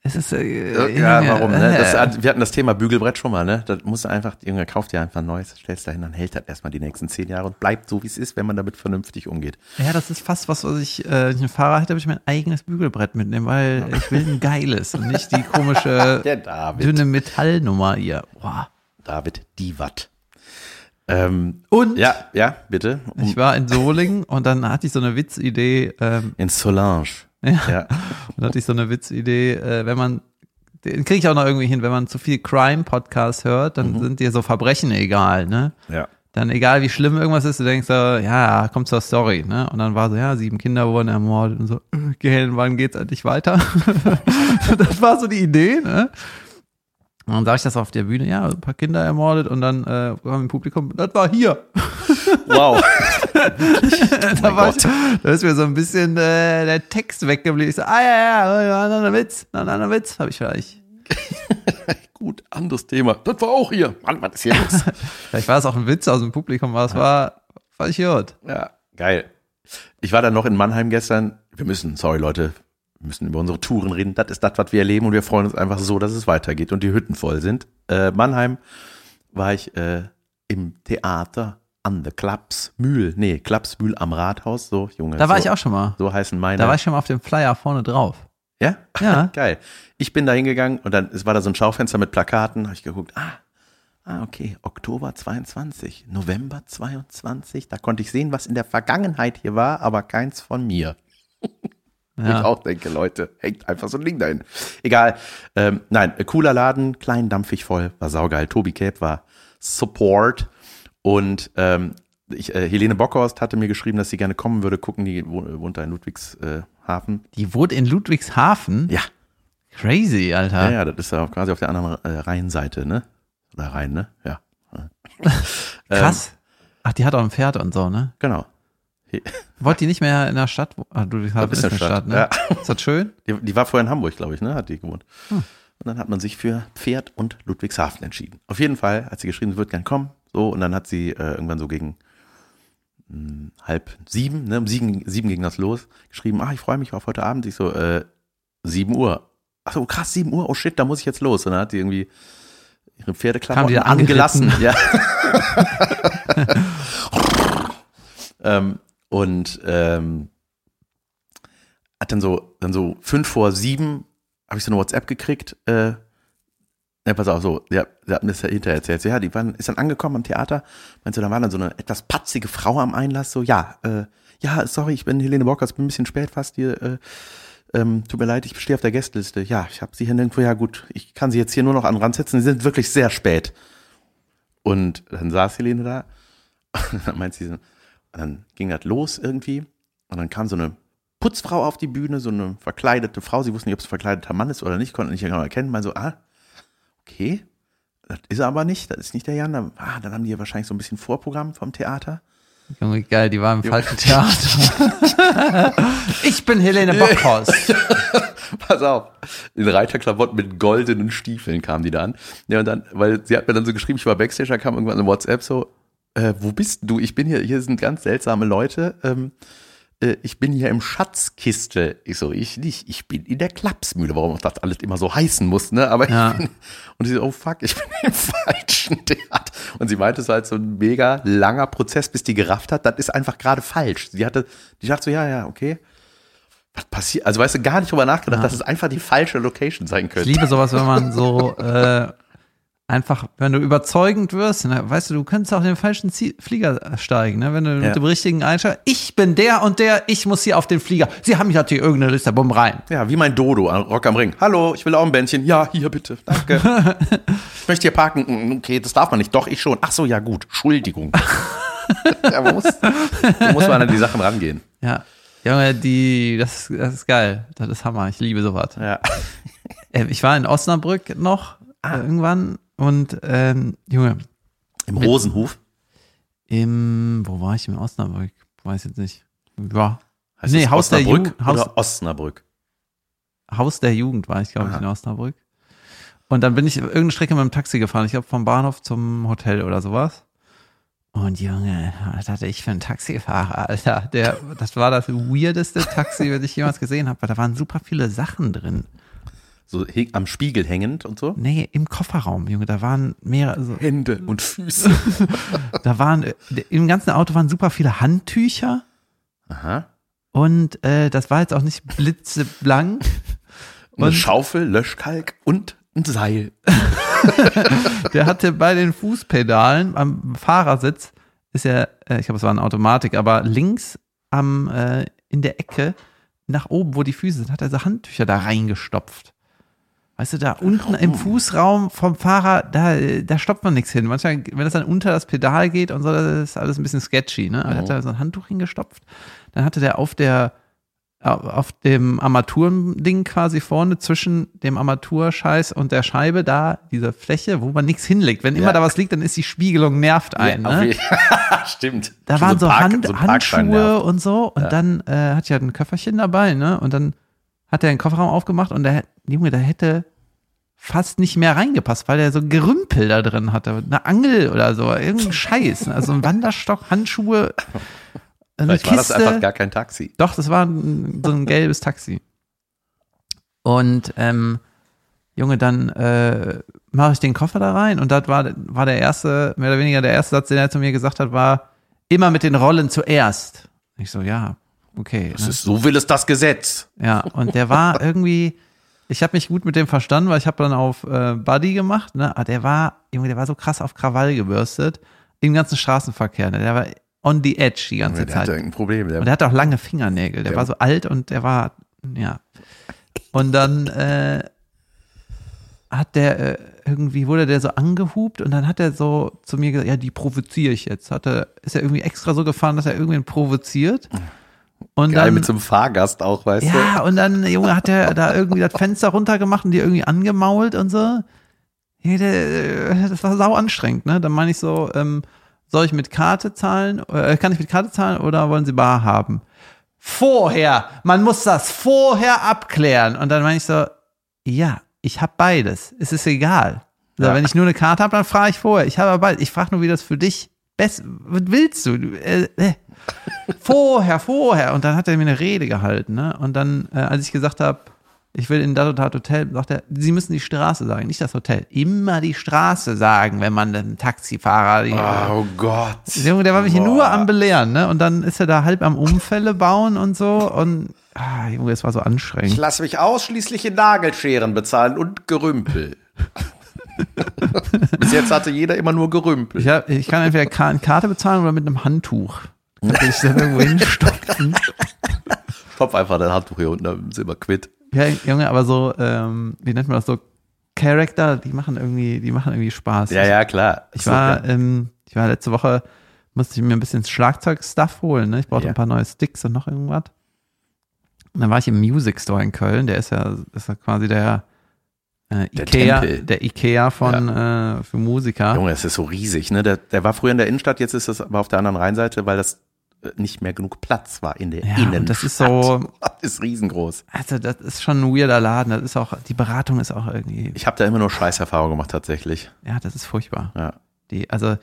Es ist. Äh, Ja, Junge, warum? Ne? Das, äh, wir hatten das Thema Bügelbrett schon mal, ne? Da musst du einfach, Junge, kauf dir einfach ein neues, stellst dahin, dann hält das erstmal die nächsten zehn Jahre und bleibt so, wie es ist, wenn man damit vernünftig umgeht. Ja, das ist fast was, was ich, äh, ich einen Fahrer hätte, würde ich mein eigenes Bügelbrett mitnehmen, weil ich will ein geiles und nicht die [laughs] komische dünne Metallnummer hier. Boah. David Diwatt. Ähm, Und ja, ja, bitte. Um, ich war in Solingen und dann hatte ich so eine Witzidee, ähm, in Solange. Ja, Ja. und dann hatte ich so eine Witzidee, äh, wenn man, den kriege ich auch noch irgendwie hin, wenn man zu viel Crime-Podcast hört, dann sind dir so Verbrechen egal, ne? Ja. Dann egal wie schlimm irgendwas ist, du denkst so, ja, kommt zur Story, ne? Und dann war so, ja, sieben Kinder wurden ermordet und so, [laughs] gehen, wann geht's endlich weiter? [laughs] das war so die Idee, ne? Und dann sag ich das auf der Bühne, ja, ein paar Kinder ermordet und dann äh, kam im Publikum, das war hier. [laughs] Wow. [laughs] [laughs] da, war ich, da ist mir so ein bisschen äh, der Text weggeblieben. Ich so, ah ja, ja, noch ein Witz, ein Witz, habe ich vielleicht. [laughs] Gut, anderes Thema. Das war auch hier. Mann, was ist hier los? Vielleicht war es auch ein Witz aus dem Publikum, aber es war, war ich gehört. ja, geil. Ich war dann noch in Mannheim gestern. Wir müssen, sorry Leute, wir müssen über unsere Touren reden. Das ist das, was wir erleben und wir freuen uns einfach so, dass es weitergeht und die Hütten voll sind. Äh, Mannheim war ich äh, im Theater an der Klapsmühl. Nee, Klapsmühl am Rathaus. So, Junge. Da war so, ich auch schon mal. So heißen meine. Da war ich schon mal auf dem Flyer vorne drauf. Ja? Ja. [laughs] Geil. Ich bin da hingegangen und dann es war da so ein Schaufenster mit Plakaten, habe ich geguckt, ah, ah, okay, Oktober 22, November 22, da konnte ich sehen, was in der Vergangenheit hier war, aber keins von mir. [laughs] Wo ich Ja. auch denke, Leute, hängt einfach so ein Ding dahin. Egal. Ähm, nein, äh, cooler Laden, klein, dampfig voll, war saugeil. Tobi Cape war Support und ähm, ich, äh, Helene Bockhorst hatte mir geschrieben, dass sie gerne kommen würde, gucken, die wo- wohnt da in Ludwigshafen. Die wohnt in Ludwigshafen. Ja, Crazy, Alter. Ja, ja, das ist ja auch quasi auf der anderen äh, Rheinseite, ne? Oder Rhein, ne? Ja. [laughs] Krass. Ach, die hat auch ein Pferd und so, ne? Genau. [laughs] Wollt die nicht mehr in der Stadt? Ah, Ludwigshafen ist eine Stadt, Stadt, ne? Ist das schön? Die, die war vorher in Hamburg, glaube ich, ne? Hat die gewohnt. Hm. Und dann hat man sich für Pferd und Ludwigshafen entschieden. Auf jeden Fall hat sie geschrieben, sie wird gern kommen. So, und dann hat sie äh, irgendwann so gegen mh, halb sieben, ne? Um sieben, sieben ging das los, geschrieben, ah, ich freue mich auf heute Abend. Ich so, äh, sieben Uhr. Ach so, krass, sieben Uhr, oh shit, da muss ich jetzt los. Und dann hat die irgendwie ihre Pferdeklamotten angelassen. Ja. [laughs] [laughs] ähm, und ähm, hat dann so, dann so fünf vor sieben habe ich so eine WhatsApp gekriegt. Äh, ja, pass auf, so, ja, der hat mir das hinterher erzählt. So, ja, die waren, ist dann angekommen am Theater. Meinst du, da war dann so eine etwas patzige Frau am Einlass. So, ja, äh, Ja, sorry, ich bin Helene Bockers, bin ein bisschen spät fast hier. Äh, ähm, tut mir leid, ich stehe auf der Gästeliste. Ja, ich habe sie hier nirgendwo. Ja gut, ich kann sie jetzt hier nur noch an den Rand setzen. Sie sind wirklich sehr spät. Und dann saß Helene da. Und [laughs] dann meint sie und dann ging das los irgendwie. Und dann kam so eine Putzfrau auf die Bühne, so eine verkleidete Frau. Sie wussten nicht, ob es ein verkleideter Mann ist oder nicht, konnten nicht genau erkennen. Mal so, ah, okay, das ist er aber nicht, das ist nicht der Jan. Dann, ah, dann haben die ja wahrscheinlich so ein bisschen Vorprogramm vom Theater. Junge, geil, die war im falschen Theater. [laughs] ich bin Helene Bockhaus. [laughs] Pass auf. In Reiterklamotten mit goldenen Stiefeln kamen die da an. Ja, und dann, weil sie hat mir dann so geschrieben, ich war Backstage, da kam irgendwann eine WhatsApp so, äh, wo bist du? Ich bin hier, hier sind ganz seltsame Leute. Ähm, äh, ich bin hier im Schatzkiste. Ich so, ich nicht, ich bin in der Klapsmühle. Warum das alles immer so heißen muss, ne? Aber Ja. ich bin, [laughs] und sie so, oh fuck, ich bin [laughs] im falschen Theater. Und sie meinte, es war halt so ein mega langer Prozess, bis die gerafft hat, das ist einfach gerade falsch. Sie hatte, die dachte so, ja, ja, okay. Was passiert? Also weißt du, gar nicht drüber nachgedacht, dass es einfach die falsche Location sein Ich könnte. liebe sowas, wenn man so [laughs] äh, einfach, wenn du überzeugend wirst, ne, weißt du, du könntest auch den falschen Zie Flieger steigen, ne? wenn du Ja. mit dem richtigen Einschlag, ich bin der und der, ich muss hier auf den Flieger. Sie haben mich natürlich irgendeine Liste, bumm rein. Ja, wie mein Dodo an Rock am Ring. Hallo, ich will auch ein Bändchen. Ja, hier bitte. Danke. [laughs] ich möchte hier parken. Mm, Okay, das darf man nicht. Doch, ich schon. Ach so, ja gut. Entschuldigung. [laughs] ja, man muss, da muss man an die Sachen rangehen. Ja. Junge, die, das, das ist geil. Das ist Hammer. Ich liebe sowas. Ja. Äh, Ich war in Osnabrück noch Ah. irgendwann und ähm, Junge, Im Rosenhof. im, wo war ich in Osnabrück? Weiß jetzt nicht. Ja. Heißt Nee, Haus der Osnabrück Jugend- Haus- oder Osnabrück. Haus der Jugend war ich, glaube ich, in Osnabrück. Und dann bin ich irgendeine Strecke mit dem Taxi gefahren. Ich glaube, vom Bahnhof zum Hotel oder sowas. Und Junge, was hatte ich für einen Taxifahrer, Alter. Der, das war das weirdeste Taxi, [laughs] das ich jemals gesehen habe, weil da waren super viele Sachen drin. So am Spiegel hängend und so. Nee, im Kofferraum, Junge, da waren mehrere, also, Hände [laughs] und Füße. [laughs] da waren, äh, im ganzen Auto waren super viele Handtücher. Aha. Und äh, das war jetzt auch nicht blitzeblank. Eine Und- Schaufel, Löschkalk und ein Seil. [laughs] Der hatte bei den Fußpedalen am Fahrersitz, ist ja, äh, ich glaube, es war eine Automatik, aber links am, äh, in der Ecke, nach oben, wo die Füße sind, hat er so Handtücher da reingestopft. Weißt du, da unten im Fußraum vom Fahrer, da, da stopft man nichts hin. Manchmal, wenn das dann unter das Pedal geht und so, das ist alles ein bisschen sketchy, ne? Er hat da so ein Handtuch hingestopft. Dann hatte der auf der, auf dem Armaturending quasi vorne zwischen dem Armaturscheiß und der Scheibe da diese Fläche, wo man nichts hinlegt. Wenn immer Ja. da was liegt, dann ist die Spiegelung nervt einen. auf ne? [laughs] Stimmt. Da Schon waren so, Park- Hand, Parkstein Handschuhe und so. Und dann äh, hatte ich halt ein Köfferchen dabei, ne? Und dann hat er den Kofferraum aufgemacht und der Junge, da hätte fast nicht mehr reingepasst, weil er so Gerümpel da drin hatte. Eine Angel oder so, irgendein [laughs] Scheiß. ne? Also ein Wanderstock, Handschuhe, eine Vielleicht war das Kiste. einfach gar kein Taxi. Doch, das war ein, so ein gelbes Taxi. Und ähm, Junge, dann äh, mache ich den Koffer da rein und das war, war der erste, mehr oder weniger der erste Satz, den er zu mir gesagt hat, war immer mit den Rollen zuerst. Ich so, ja, okay. Das Ne? ist, so will es das Gesetz. Ja, und der war [laughs] irgendwie, ich habe mich gut mit dem verstanden, weil ich habe dann auf äh, Buddy gemacht, ne? Aber der war, Junge, der war so krass auf Krawall gebürstet im ganzen Straßenverkehr. Ne? Der war on the edge die ganze Der Zeit. hatte irgendein Problem. Der Und er hatte auch lange Fingernägel. Der Ja. war so alt und der war, ja. Und dann äh, hat der äh, irgendwie, wurde der so angehupt und dann hat er so zu mir gesagt, ja, die provoziere ich jetzt. Hat er, ist er irgendwie extra so gefahren, dass er irgendwen provoziert. Und Geil dann, mit so einem Fahrgast auch, weißt ja, und dann, Junge, hat er da irgendwie das Fenster runtergemacht und die irgendwie angemault und so. Ja, der, äh, Das war sau anstrengend, ne? Dann meine ich so, ähm, soll ich mit Karte zahlen? Äh, kann ich mit Karte zahlen oder wollen Sie bar haben? Vorher, man muss das vorher abklären. Und dann meine ich so, ja, ich habe beides. Es ist egal. So, Ja. Wenn ich nur eine Karte habe, dann frage ich vorher. Ich habe aber beides. Ich frage nur, wie das für dich best. Was willst du? Du, Äh, äh. Vorher, vorher. Und dann hat er mir eine Rede gehalten. Ne? Und dann, äh, als ich gesagt habe, ich will in das und das Hotel, sagt er, Sie müssen die Straße sagen, nicht das Hotel. Immer die Straße sagen, wenn man dem Taxifahrer die, Oh Gott. der Junge, der war mich hier nur Boah. am Belehren, ne? Und dann ist er da halb am Unfälle bauen und so. Und ah, Junge, es war so Ich anstrengend. lasse mich ausschließlich in Nagelscheren bezahlen und Gerümpel. [laughs] Bis jetzt hatte jeder immer nur Gerümpel. Ich, hab, ich kann entweder Karte bezahlen oder mit einem Handtuch. Kannst du dich dann irgendwo hinstopfen. Stopf [laughs] einfach dein Handtuch hier unten, dann sind wir quitt. Ja, Junge, aber so, ähm, wie nennt man das so? Charakter, die machen irgendwie, die machen irgendwie Spaß. Ja, ja, klar. Ich war, ja. ähm, ich war letzte Woche, musste ich mir ein bisschen Schlagzeug-Stuff holen. Ne? Ich brauchte Ja. ein paar neue Sticks und noch irgendwas. Und dann war ich im Music Store in Köln. Der ist ja, ist ja quasi der, äh, Der Ikea, Tempel. der Ikea von äh, für Musiker. Junge, es ist so riesig, ne? Der, der war früher in der Innenstadt, jetzt ist es aber auf der anderen Rheinseite, weil das nicht mehr genug Platz war in der Ja, Innenstadt. das ist so- [laughs] Das ist riesengroß. Also das ist schon ein weirder Laden. Das ist auch, die Beratung ist auch irgendwie, Ich habe da immer nur Scheißerfahrungen gemacht, tatsächlich. ja, das ist furchtbar. Ja. Die, also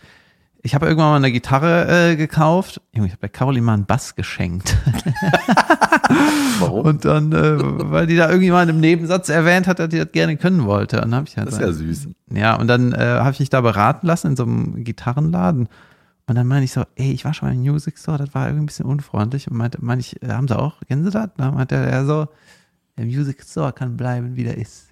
ich habe irgendwann mal eine Gitarre äh, gekauft. Junge, ich habe bei Caroline mal einen Bass geschenkt. [laughs] Warum? Und dann, äh, weil die da irgendjemand im Nebensatz erwähnt hat, dass die das gerne können wollte. Und dann habe ich halt Das ist ja süß. Ja, und dann äh, habe ich mich da beraten lassen in so einem Gitarrenladen. Und dann meine ich so, ey, ich war schon mal im Music Store, das war irgendwie ein bisschen unfreundlich. Und meinte, meine ich, äh, haben sie auch, kennen sie das? Dann meinte er so, der Music Store kann bleiben, wie der ist.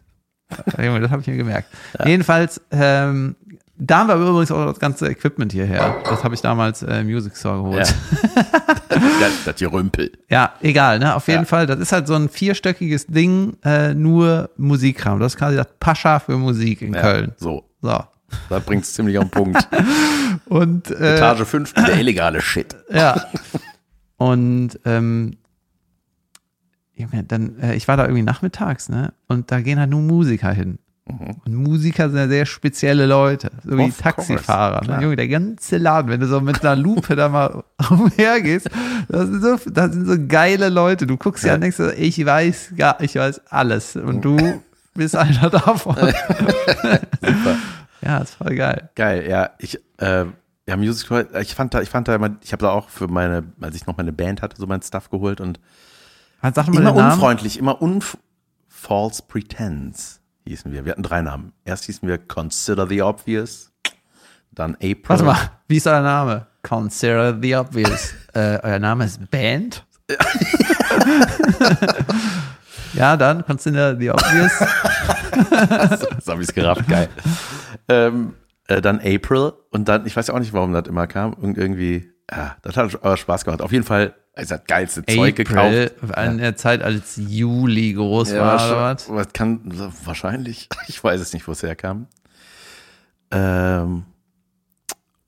Ja, Junge, das habe ich mir gemerkt. [laughs] Jedenfalls, ähm, da haben wir übrigens auch das ganze Equipment hierher. Das habe ich damals äh, im Music Store geholt. Ja. [laughs] das, das Gerümpel. Ja, egal, ne? Auf jeden Ja. Fall, das ist halt so ein vierstöckiges Ding, äh, nur Musikkram. Das ist quasi das Pascha für Musik in Ja, Köln. So, So. Da bringt es ziemlich auf den Punkt. [laughs] Und äh, Etage 5, der illegale Shit. ja. Und ähm, dann, äh, ich war da irgendwie nachmittags, ne? Und da gehen halt nur Musiker hin. Und Musiker sind ja sehr spezielle Leute, so wie Mhm. Of Taxifahrer. course, Ne? Junge, der ganze Laden, wenn du so mit einer Lupe da mal [laughs] umhergehst, das sind, so, das sind so geile Leute. Du guckst ja Ja. und denkst, ich weiß gar, ich weiß alles. Und du bist einer davon. [laughs] Super. Ja, ist voll geil. Geil, ja. Ich, äh, ja, Music Store, ich fand da, ich fand da immer, ich habe da auch für meine, als ich noch meine Band hatte, so mein Stuff geholt und Sag mal immer unfreundlich, immer unf False Pretense hießen wir. Wir hatten drei Namen. Erst hießen wir Consider the Obvious, dann April. Warte mal, wie ist euer Name? Consider the obvious. [laughs] äh, euer Name ist Band? ja, [laughs] dann Consider the obvious. [laughs] [laughs] Das habe ich gerafft, geil. ähm, äh, dann April und dann, ich weiß ja auch nicht, warum das immer kam. Und irgendwie, ja, das hat aber Spaß gemacht. Auf jeden Fall, also das geilste Zeug gekauft. in der Zeit, als Juli groß Ja, war, oder was? was kann, wahrscheinlich. [laughs] Ich weiß es nicht, wo es herkam. Ähm,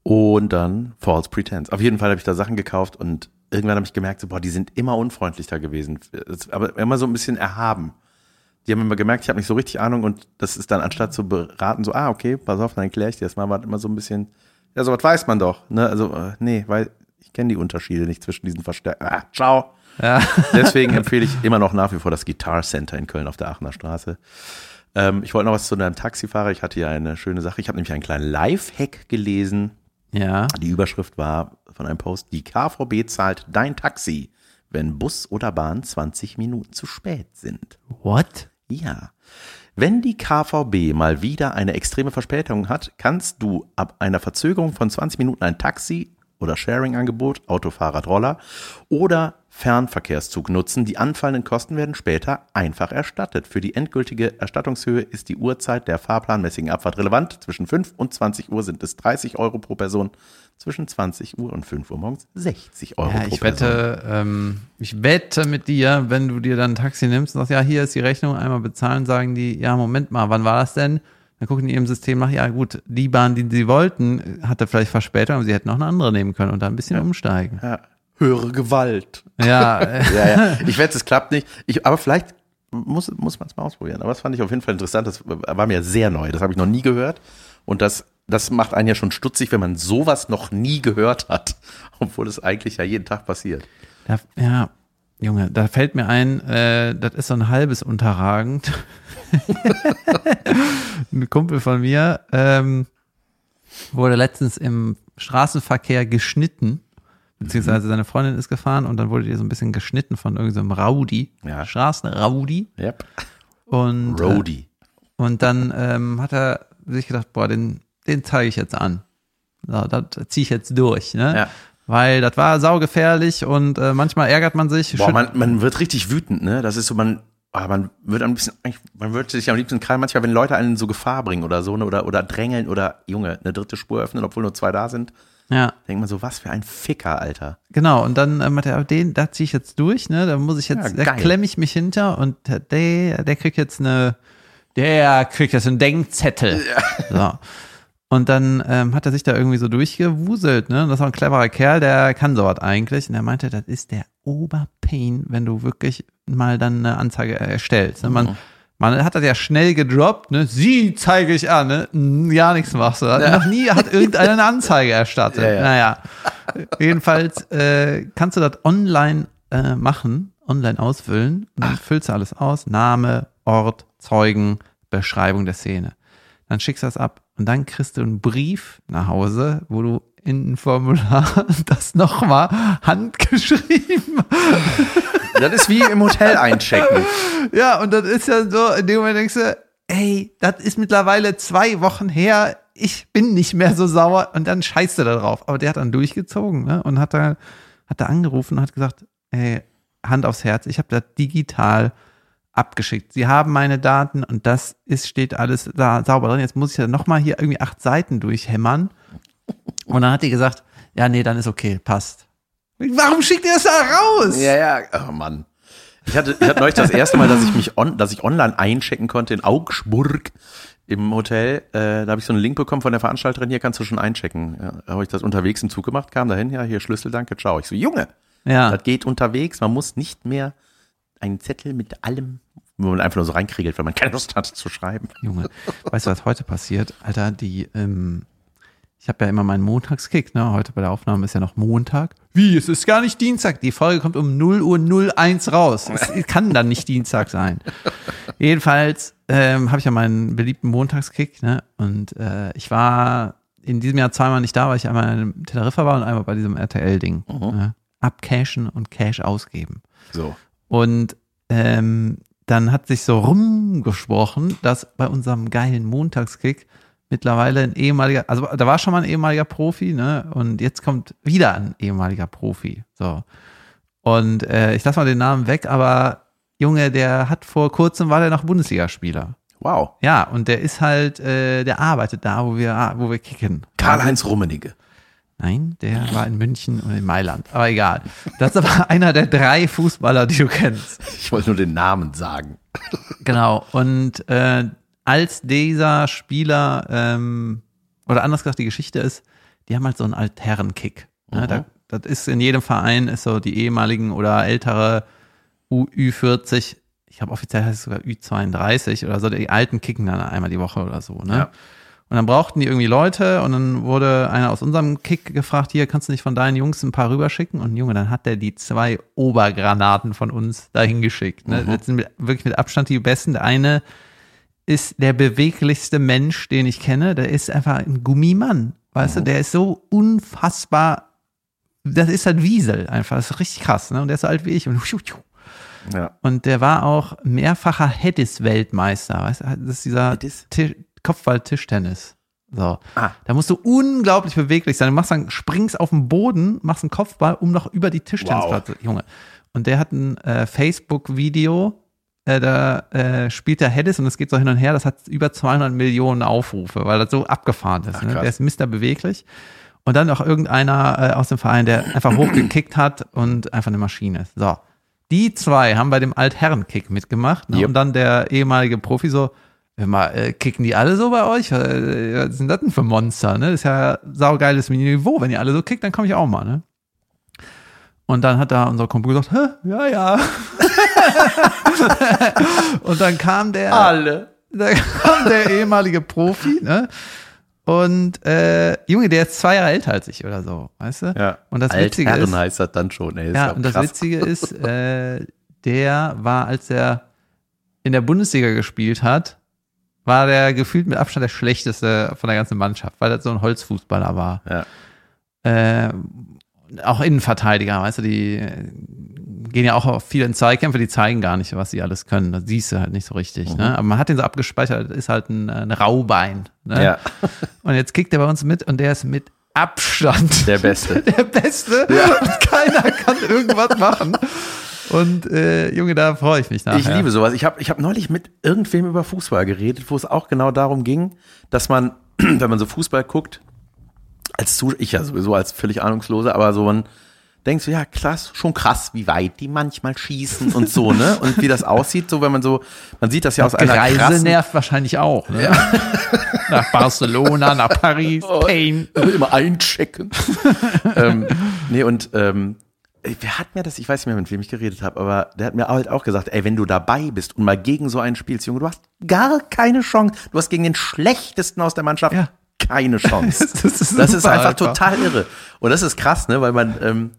und dann False Pretense. Auf jeden Fall habe ich da Sachen gekauft und irgendwann habe ich gemerkt, so, boah, die sind immer unfreundlich da gewesen. Es- Aber immer so ein bisschen erhaben. Die haben immer gemerkt, ich habe nicht so richtig Ahnung und das ist dann anstatt zu beraten, so, ah, okay, pass auf, dann erkläre ich dir das mal, war immer so ein bisschen, ja, so was weiß man doch. Ne? Also, äh, nee, weil ich kenne die Unterschiede nicht zwischen diesen Verstärkern. Ah, ciao. Ja. [laughs] Deswegen empfehle ich immer noch nach wie vor das Guitar Center in Köln auf der Aachener Straße. Ähm, ich wollte noch was zu einem Taxifahrer. Ich hatte ja eine schöne Sache. Ich habe nämlich einen kleinen Live-Hack gelesen. Ja. Die Überschrift war von einem Post, die KVB zahlt dein Taxi, wenn Bus oder Bahn 20 Minuten zu spät sind. What? Ja. Wenn die KVB mal wieder eine extreme Verspätung hat, kannst du ab einer Verzögerung von 20 Minuten ein Taxi oder Sharing-Angebot, Auto, Fahrrad, Roller oder Fernverkehrszug nutzen. Die anfallenden Kosten werden später einfach erstattet. Für die endgültige Erstattungshöhe ist die Uhrzeit der fahrplanmäßigen Abfahrt relevant. Zwischen 5 und 20 Uhr sind es 30 Euro pro Person. Zwischen 20 Uhr und 5 Uhr morgens 60 Euro Ja, pro ich Person. wette, ähm, ich wette mit dir, wenn du dir dann ein Taxi nimmst und sagst, ja, hier ist die Rechnung, einmal bezahlen, sagen die, ja, Moment mal, wann war das denn? Dann gucken die im System nach, ja gut, die Bahn, die sie wollten, hatte vielleicht Verspätung, aber sie hätten auch eine andere nehmen können und da ein bisschen umsteigen. Ja. Höhere Gewalt. Ja, [laughs] ja, ja. Ich wette, es klappt nicht. Ich, aber vielleicht muss, muss man es mal ausprobieren. Aber das fand ich auf jeden Fall interessant. Das war mir sehr neu. Das habe ich noch nie gehört. Und das, das macht einen ja schon stutzig, wenn man sowas noch nie gehört hat. [laughs] Obwohl es eigentlich ja jeden Tag passiert. da, ja, Junge, da fällt mir ein, äh, das ist so ein halbes unterragend. [laughs] ein Kumpel von mir ähm, wurde letztens im Straßenverkehr geschnitten, beziehungsweise seine Freundin ist gefahren und dann wurde die so ein bisschen geschnitten von irgendeinem so Rowdy, Ja. Straßenrowdy. Yep. Und, äh, Roadie. und dann ähm, hat er sich gedacht, boah, den, den zeige ich jetzt an. So, das ziehe ich jetzt durch, ne? Ja. Weil das war saugefährlich und äh, manchmal ärgert man sich. Boah, man, man wird richtig wütend, ne? Das ist so, man, ah, man wird ein bisschen, man wird sich am liebsten krallen, manchmal, wenn Leute einen in so Gefahr bringen oder so, ne? Oder, oder drängeln oder, Junge, eine dritte Spur öffnen, obwohl nur zwei da sind. Ja, Denkt man so, was für ein Ficker, Alter. genau. Und dann ähm, hat er, den, da ziehe ich jetzt durch, ne? Da muss ich jetzt, Ja, da klemme ich mich hinter und der, der kriegt jetzt eine, der kriegt jetzt einen Denkzettel. [laughs] So. Und dann ähm, hat er sich da irgendwie so durchgewuselt, ne? Und Das war ein cleverer Kerl, der kann sowas eigentlich. Und er meinte, das ist der Oberpain, wenn du wirklich mal dann eine Anzeige erstellst. Ne? Man, man hat das ja schnell gedroppt, ne? Sie zeige ich an, ne? Ja, nichts machst du. Noch nie hat irgendeiner eine Anzeige erstattet. [laughs] Ja, ja. Naja. Jedenfalls äh, kannst du das online äh, machen, online ausfüllen. Und dann füllst du alles aus. Name, Ort, Zeugen, Beschreibung der Szene. Dann schickst du das ab und dann kriegst du einen Brief nach Hause, wo du in ein Formular [laughs] das nochmal handgeschrieben. [laughs] Das ist wie im Hotel einchecken. [laughs] Ja, und das ist ja so, in dem Moment denkst du, ey, das ist mittlerweile zwei Wochen her, ich bin nicht mehr so sauer und dann scheißt du da drauf. Aber der hat dann durchgezogen ne? und hat da, hat da angerufen und hat gesagt, ey, Hand aufs Herz, ich habe das digital abgeschickt. Sie haben meine Daten und das ist, steht alles da sauber drin. Jetzt muss ich ja nochmal hier irgendwie acht Seiten durchhämmern. Und dann hat die gesagt, ja, nee, dann ist okay, passt. Warum schickt ihr das da raus? Ja, ja. Oh Mann. Ich hatte, ich hatte neulich das erste Mal, dass ich mich on, dass ich online einchecken konnte in Augsburg im Hotel. Äh, da habe ich so einen Link bekommen von der Veranstalterin, hier kannst du schon einchecken. Ja, da habe ich das unterwegs im Zug gemacht, kam dahin, ja, hier Schlüssel, danke, ciao. Ich so, Junge, Ja. das geht unterwegs, man muss nicht mehr einen Zettel mit allem, wo man einfach nur so reinkriegelt, wenn man keine Lust hat zu schreiben. Junge, weißt du, was heute passiert? Alter, die, ähm, ich habe ja immer meinen Montagskick, ne? Heute bei der Aufnahme ist ja noch Montag. Wie? Es ist gar nicht Dienstag. Die Folge kommt um 0 Uhr 01 raus. Es [laughs] kann dann nicht Dienstag sein. Jedenfalls ähm, habe ich ja meinen beliebten Montagskick, ne? Und äh, ich war in diesem Jahr zweimal nicht da, weil ich einmal in Teneriffa war und einmal bei diesem RTL-Ding. Ne? Abcashen und Cash ausgeben. So. Und ähm, dann hat sich so rumgesprochen, dass bei unserem geilen Montagskick mittlerweile ein ehemaliger, also da war schon mal ein ehemaliger Profi, ne? Und jetzt kommt wieder ein ehemaliger Profi. So. Und äh, ich lasse mal den Namen weg, aber Junge, der hat vor kurzem war der noch Bundesligaspieler. Wow. Ja, und der ist halt, äh, der arbeitet da, wo wir, wo wir kicken. Karl-Heinz Rummenigge. Nein, der war in München und in Mailand. Aber egal. Das ist aber [laughs] einer der drei Fußballer, die du kennst. Ich wollte nur den Namen sagen. Genau. Und äh, als dieser Spieler, ähm, oder anders gesagt, die Geschichte ist, die haben halt so einen Altherrenkick. Ne? Da, das ist in jedem Verein, ist so die ehemaligen oder ältere U Ü40, ich glaube offiziell heißt es sogar Ü32 oder so, die alten kicken dann einmal die Woche oder so. Ne? Ja. Und dann brauchten die irgendwie Leute und dann wurde einer aus unserem Kick gefragt, hier kannst du nicht von deinen Jungs ein paar rüberschicken? Und Junge, dann hat der die zwei Obergranaten von uns dahin geschickt. Ne? Das sind mit, wirklich mit Abstand die besten. Der eine ist der beweglichste Mensch, den ich kenne. Der ist einfach ein Gummimann. Weißt du, der ist so unfassbar. Das ist halt Wiesel einfach. Das ist richtig krass. Ne? Und der ist so alt wie ich. Und Ja. und der war auch mehrfacher Hedis-Weltmeister. Weißt du, das ist dieser Kopfball-Tischtennis. So. Ah. Da musst du unglaublich beweglich sein. Du machst dann, springst auf den Boden, machst einen Kopfball, um noch über die Tischtennisplatte. Junge. Und der hat ein äh, Facebook-Video, äh, da äh, spielt der Hedis und es geht so hin und her. Das hat über 200 Millionen Aufrufe, weil das so abgefahren ist. Ach, ne? Der ist Mister beweglich. Und dann noch irgendeiner äh, aus dem Verein, der einfach hochgekickt hat und einfach eine Maschine ist. So. Die zwei haben bei dem Altherren-Kick mitgemacht. Ne? Yep. Und dann der ehemalige Profi so, hör mal, äh, kicken die alle so bei euch? Äh, Was sind das denn für Monster? Ne? Das ist ja saugeiles Niveau. Wenn ihr alle so kickt, dann komme ich auch mal. Ne? Und dann hat da unser Kumpel gesagt, Hä, ja, ja. [laughs] und dann kam der, Alle. da kam der ehemalige Profi, ne? Und äh, Junge, der ist zwei Jahre älter als ich oder so, weißt du? Ja. Und das Witzige Altherren ist, heißt das dann schon. Ey, ist ja, und das krass. Witzige [laughs] ist, äh, der war, als er in der Bundesliga gespielt hat, war der gefühlt mit Abstand der schlechteste von der ganzen Mannschaft, weil das so ein Holzfußballer war. Ja. Äh, auch Innenverteidiger, weißt du, die äh, gehen ja auch viel in Zweikämpfe, die zeigen gar nicht, was sie alles können. Das siehst du halt nicht so richtig. Ne? Aber man hat den so abgespeichert, ist halt ein, ein Raubein. Ne? Ja, [laughs] Und jetzt kickt er bei uns mit und der ist mit Abstand der Beste. [laughs] der Beste und keiner kann irgendwas machen. Und äh, Junge, da freue ich mich nachher. Ich liebe sowas. Ich habe ich hab neulich mit irgendwem über Fußball geredet, wo es auch genau darum ging, dass man, [clears throat] wenn man so Fußball guckt, als Zuschauer, ich ja sowieso als völlig ahnungsloser, aber so man denkst du, ja, krass, schon krass, wie weit die manchmal schießen und so, ne? [laughs] Und wie das aussieht, so wenn man so, man sieht das ja aus einer Reise krassen, nervt wahrscheinlich auch. Ne? [laughs] nach Barcelona, nach Paris, Pain. immer einchecken. [laughs] ähm, nee, und ähm, wer hat mir das, ich weiß nicht mehr, mit wem ich geredet habe, aber der hat mir halt auch gesagt, ey, wenn du dabei bist und mal gegen so einen spielst, Junge, du hast gar keine Chance. Du hast gegen den schlechtesten aus der Mannschaft Ja. Keine Chance. [laughs] Das ist Das ist einfach total irre. Und das ist krass, ne, weil man, ähm,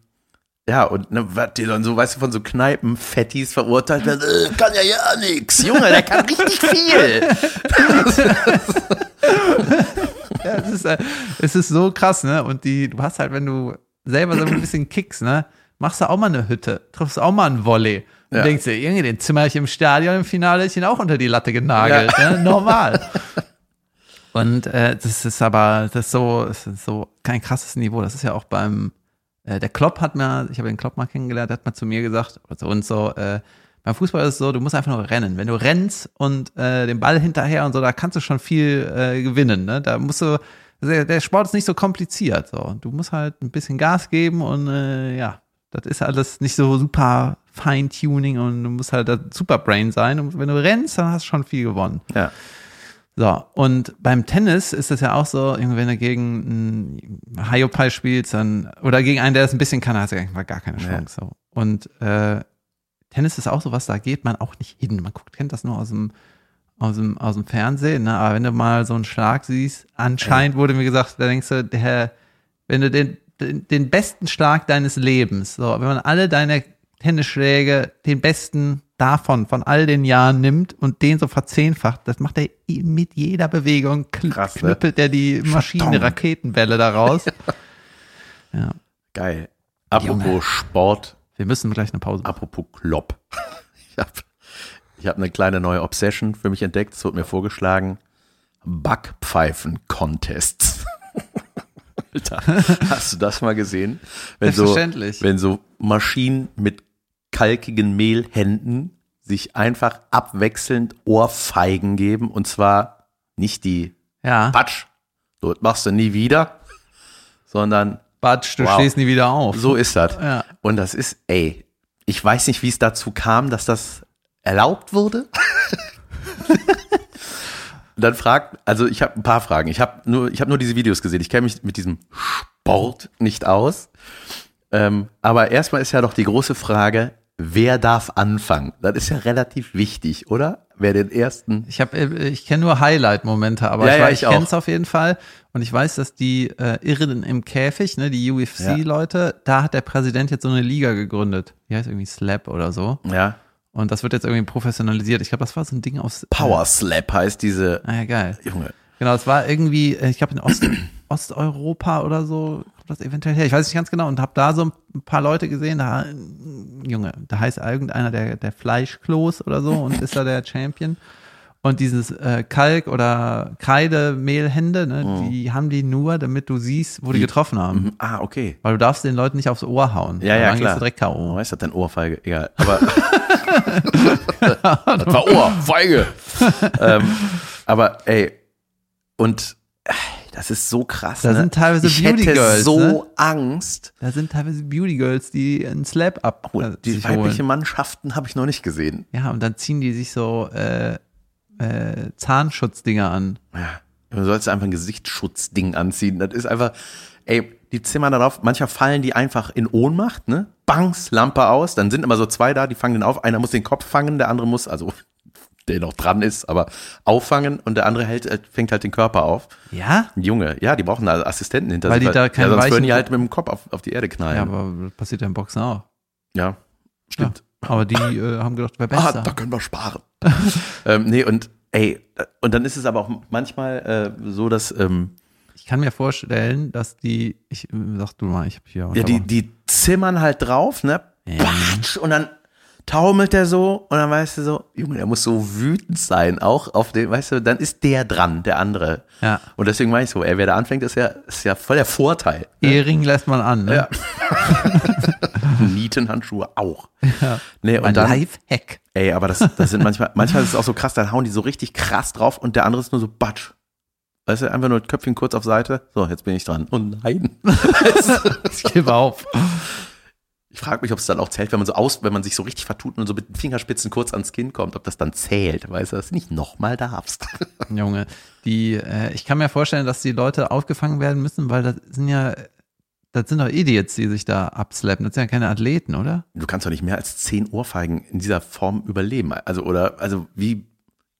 ja, und ne, was die dann so, weißt du, von so Kneipen-Fettis verurteilt werden, äh, kann ja ja nix. Junge, der kann richtig viel. [laughs] Ja, es, ist, äh, es ist so krass, ne? Und die, du hast halt, wenn du selber so ein bisschen kickst, ne? Machst du auch mal eine Hütte, triffst auch mal einen Volley. Und Ja. denkst dir, irgendwie den Zimmer ich im Stadion im Finale ist ihn auch unter die Latte genagelt. Ne? Normal. [laughs] Und äh, das ist aber, das ist so, das ist so kein krasses Niveau. Das ist ja auch beim, äh, der Klopp hat mir, ich habe den Klopp mal kennengelernt, der hat mal zu mir gesagt, oder zu uns so, äh, beim Fußball ist es so, du musst einfach nur rennen. Wenn du rennst und äh, den Ball hinterher und so, da kannst du schon viel äh, gewinnen. Ne? Da musst du, der, der Sport ist nicht so kompliziert. So. Du musst halt ein bisschen Gas geben und äh, ja, das ist alles nicht so super Feintuning und du musst halt das Superbrain sein. Und wenn du rennst, dann hast du schon viel gewonnen. Ja. So, und beim Tennis ist es ja auch so, wenn du gegen einen Hyopai spielst, dann, oder gegen einen, der es ein bisschen kann, hast du eigentlich mal gar keine Chance. So. Und äh, Tennis ist auch so was, da geht man auch nicht hin. Man guckt, kennt das nur aus dem, aus dem, aus dem Fernsehen, ne? aber wenn du mal so einen Schlag siehst, anscheinend wurde mir gesagt, da denkst du, der, wenn du den, den, den besten Schlag deines Lebens, so, wenn man alle deine Tennisschläge, den besten davon, von all den Jahren nimmt und den so verzehnfacht, das macht er mit jeder Bewegung, kn Krass, ne? knüppelt er die Maschine, Verdammt. Raketenbälle da raus. [laughs] ja. Geil. Apropos Junge. Sport, Wir müssen gleich eine Pause machen. apropos Klopp. [laughs] Ich habe ich hab eine kleine neue Obsession für mich entdeckt. Es wurde mir vorgeschlagen. Backpfeifen-Contests. [laughs] Alter, hast du das mal gesehen? Wenn so, Selbstverständlich. wenn so Maschinen mit kalkigen Mehlhänden sich einfach abwechselnd Ohrfeigen geben und zwar nicht die Ja, Patsch, so machst du nie wieder, sondern Batsch, du Wow. stehst nie wieder auf. so ist das. Ja. Und das ist, ey, ich weiß nicht, wie es dazu kam, dass das erlaubt wurde. [laughs] Dann fragt, also ich habe ein paar Fragen. Ich habe nur, ich habe nur diese Videos gesehen. Ich kenne mich mit diesem Sport nicht aus. Ähm, aber erstmal ist ja doch die große Frage, wer darf anfangen? Das ist ja relativ wichtig, oder? Wer den ersten. Ich habe, ich kenne nur Highlight-Momente, aber Ja, ich, ja, weiß- ich ich kenne es auf jeden Fall. Und ich weiß, dass die äh, Irren im Käfig, ne, die UFC-Leute, da hat der Präsident jetzt so eine Liga gegründet. Die heißt irgendwie Slap oder so. Ja. Und das wird jetzt irgendwie professionalisiert. Ich glaube, das war so ein Ding aus Power Slap heißt diese. Ah, ja, geil. Junge. Genau, es war irgendwie, äh, ich glaube in Ost, Osteuropa oder so, kommt das eventuell her. Ich weiß nicht ganz genau und habe da so ein paar Leute gesehen, da, Junge, da heißt irgendeiner der, der Fleischkloß oder so und ist da der [laughs] Champion. Und dieses äh, Kalk- oder Kreidemehlhände, ne, Mhm. die haben die nur, damit du siehst, wo die getroffen haben. Mhm. Ah, okay. Weil du darfst den Leuten nicht aufs Ohr hauen. Ja, ja, dann klar. gehst du direkt Oh, K.O. ist das denn Ohrfeige? Egal. [laughs] Aber [laughs] das war Ohrfeige. ähm, aber ey, und äh, das ist so krass. Da ne? sind teilweise ich Beauty hätte Girls, so ne? Angst. Da sind teilweise Beauty Girls, die einen Slap ab Oh, äh, die sich weibliche holen. Mannschaften habe ich noch nicht gesehen. Ja, und dann ziehen die sich so äh, äh, Zahnschutzdinger an. Ja, du sollst einfach ein Gesichtsschutzding anziehen. Das ist einfach, ey, die zimmern darauf, manchmal fallen die einfach in Ohnmacht, ne? Bangs, Lampe aus, dann sind immer so zwei da, die fangen den auf. Einer muss den Kopf fangen, der andere muss, also der noch dran ist, aber auffangen und der andere hält, äh, fängt halt den Körper auf. Ja? Junge, ja, die brauchen da Assistenten hinter Weil sich, die da keine ja, sonst würden die halt mit dem Kopf auf, auf die Erde Ja, knallen. aber das passiert ja im Boxen auch. Ja, stimmt. Ja. Aber die äh, haben gedacht, wer Ah, besser. da können wir sparen. [laughs] ähm, nee, und ey, und dann ist es aber auch manchmal äh, so, dass ähm, ich kann mir vorstellen, dass die, ich äh, sag du mal, ich habe hier ja, die, die zimmern halt drauf, ne? Batsch, und dann taumelt der so und dann weißt du so, Junge, der muss so wütend sein, auch auf den, weißt du, dann ist der dran, der andere. Ja. Und deswegen meine ich so, ey, wer da anfängt, ist ja, ist ja voll der Vorteil. Ehering lässt man an, ne? Ja. [laughs] Nietenhandschuhe auch. Nee, und Ein dann, Lifehack. ey, aber das, das sind manchmal, manchmal ist es auch so krass, dann hauen die so richtig krass drauf und der andere ist nur so Batsch. Weißt du, einfach nur Köpfchen kurz auf Seite. So, jetzt bin ich dran. Oh nein. [laughs] Ich gebe auf. Ich frage mich, ob es dann auch zählt, wenn man so aus, wenn man sich so richtig vertut und so mit den Fingerspitzen kurz ans Kinn kommt, ob das dann zählt. Weißt du, dass du nicht nochmal darfst. [laughs] Junge, die, äh, ich kann mir vorstellen, dass die Leute aufgefangen werden müssen, weil das sind ja, das sind doch Idiots, die sich da abslappen. Das sind ja keine Athleten, oder? Du kannst doch nicht mehr als zehn Ohrfeigen in dieser Form überleben. Also, oder, also wie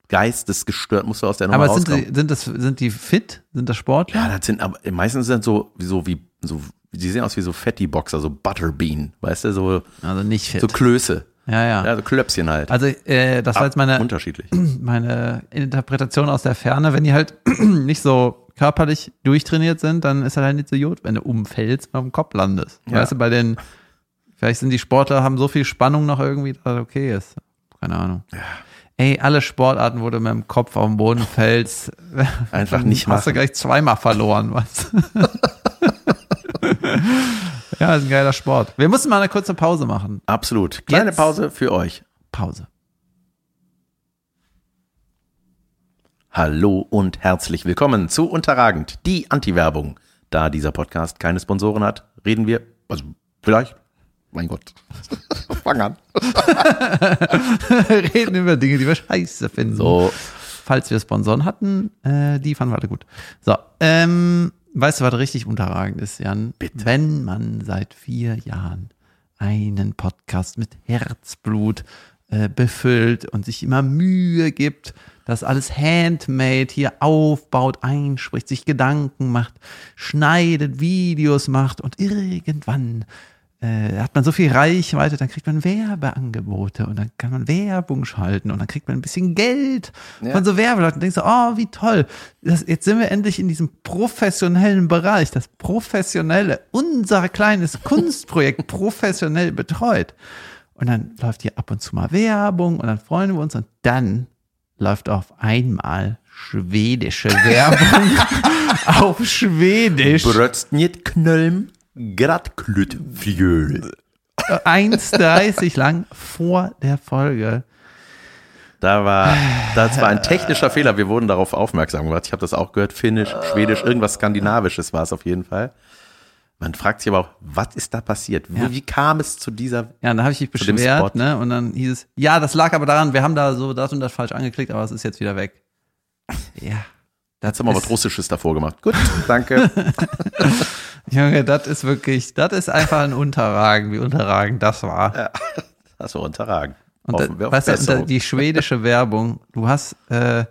geistesgestört musst du aus der Nummer Aber sind rauskommen. die, sind das, sind die fit? Sind das Sportler? Ja, das sind aber meistens sind so, so wie, so, die sehen aus wie so Fatty-Boxer, so Butterbean, weißt du, so, Also nicht fit. so Klöße. ja, ja. Ja, so Klöpschen halt. Also, äh, das war jetzt meine, Unterschiedlich. [clears throat] meine Interpretation aus der Ferne. Wenn die halt [clears throat] nicht so körperlich durchtrainiert sind, dann ist das halt nicht so gut, wenn du umfällst und auf dem Kopf landest. Ja. Weißt du, bei den, vielleicht sind die Sportler, haben so viel Spannung noch irgendwie, dass das okay ist. Keine Ahnung. Ey, alle Sportarten, wo du mit dem Kopf auf den Boden fällst, [laughs] Einfach nicht hast du machen. gleich zweimal verloren, [laughs] weißt du? [laughs] Ja, ist ein geiler Sport. Wir mussten mal eine kurze Pause machen. Absolut. Kleine Jetzt- Pause für euch. Pause. Hallo und herzlich willkommen zu Unterragend, die Anti-Werbung. Da dieser Podcast keine Sponsoren hat, reden wir, also vielleicht, mein Gott, [laughs] fang an. [laughs] Reden über Dinge, die wir scheiße finden. So, Falls wir Sponsoren hatten, äh, die fanden wir alle gut. So, ähm, weißt du, was richtig unterragend ist, Jan? Bitte. Wenn man seit vier Jahren einen Podcast mit Herzblut äh, befüllt und sich immer Mühe gibt, das alles handmade hier aufbaut, einspricht, sich Gedanken macht, schneidet, Videos macht und irgendwann äh, hat man so viel Reichweite, dann kriegt man Werbeangebote und dann kann man Werbung schalten und dann kriegt man ein bisschen Geld von so Werbeleuten. Und denkst du, oh, wie toll. Das, jetzt sind wir endlich in diesem professionellen Bereich, das professionelle, unser kleines Kunstprojekt [laughs] professionell betreut. Und dann läuft hier ab und zu mal Werbung und dann freuen wir uns und dann läuft auf einmal schwedische Werbung [laughs] [laughs] auf Schwedisch. Bröstnjet Knölm, Grattklut Fjöl. 1,30 lang vor der Folge. Da war, das war ein technischer Fehler. Wir wurden darauf aufmerksam gemacht. Ich habe das auch gehört. Finnisch, Schwedisch, irgendwas Skandinavisches war es auf jeden Fall. Man fragt sich aber auch, was ist da passiert? Wie, Ja. wie kam es zu dieser? Ja, da habe ich mich beschwert, ne? Und dann hieß es, ja, das lag aber daran, wir haben da so das und das falsch angeklickt, aber es ist jetzt wieder weg. Ja. Das Jetzt haben wir ist, was Russisches davor gemacht. Gut, danke. [laughs] Junge, das ist wirklich, das ist einfach ein Unterragen, wie unterragend das war. [laughs] Das war unterragend. Und wir da, auf weißt du, Besserung. die schwedische [laughs] Werbung, du hast, äh,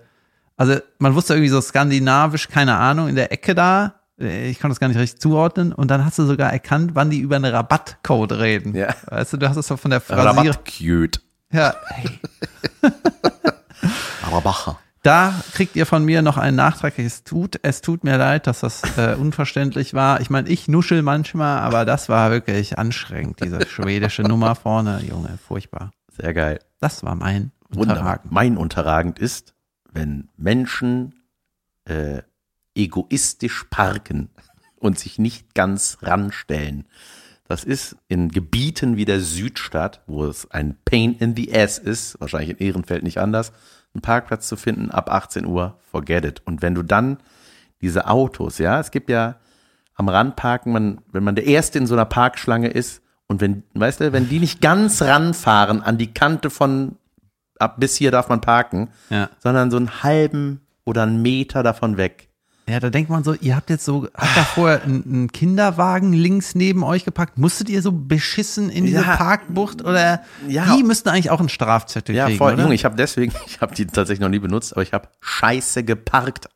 also man wusste irgendwie so skandinavisch, keine Ahnung, in der Ecke da, äh, ich konnte das gar nicht richtig zuordnen und dann hast du sogar erkannt, wann die über einen Rabattcode reden. Ja. Weißt du, du hast es so von der Phrasierung. Rabattcute. Ja, [laughs] hey. Rabacher. Da kriegt ihr von mir noch einen Nachtrag. Es tut, es tut mir leid, dass das äh, unverständlich war. Ich meine, ich nuschel manchmal, aber das war wirklich anstrengend, diese schwedische Nummer vorne. Junge, furchtbar. Sehr geil. Das war mein Wunderbar. Unterragen. Mein Unterragend ist, wenn Menschen äh, egoistisch parken und sich nicht ganz ranstellen. Das ist in Gebieten wie der Südstadt, wo es ein Pain in the Ass ist, wahrscheinlich in Ehrenfeld nicht anders, einen Parkplatz zu finden ab 18 Uhr, forget it. Und wenn du dann diese Autos, ja, es gibt ja am Rand parken, man, wenn man der Erste in so einer Parkschlange ist und wenn, weißt du, wenn die nicht ganz ranfahren an die Kante von ab bis hier darf man parken, Ja. sondern so einen halben oder einen Meter davon weg. Ja, da denkt man so, ihr habt jetzt so, habt da vorher einen, Kinderwagen links neben euch gepackt? Musstet ihr so beschissen in diese Ja. Parkbucht oder Ja. die müssten eigentlich auch einen Strafzettel Ja, kriegen, voll. oder? Junge, ich habe deswegen, [laughs] ich habe die tatsächlich noch nie benutzt, aber ich habe scheiße geparkt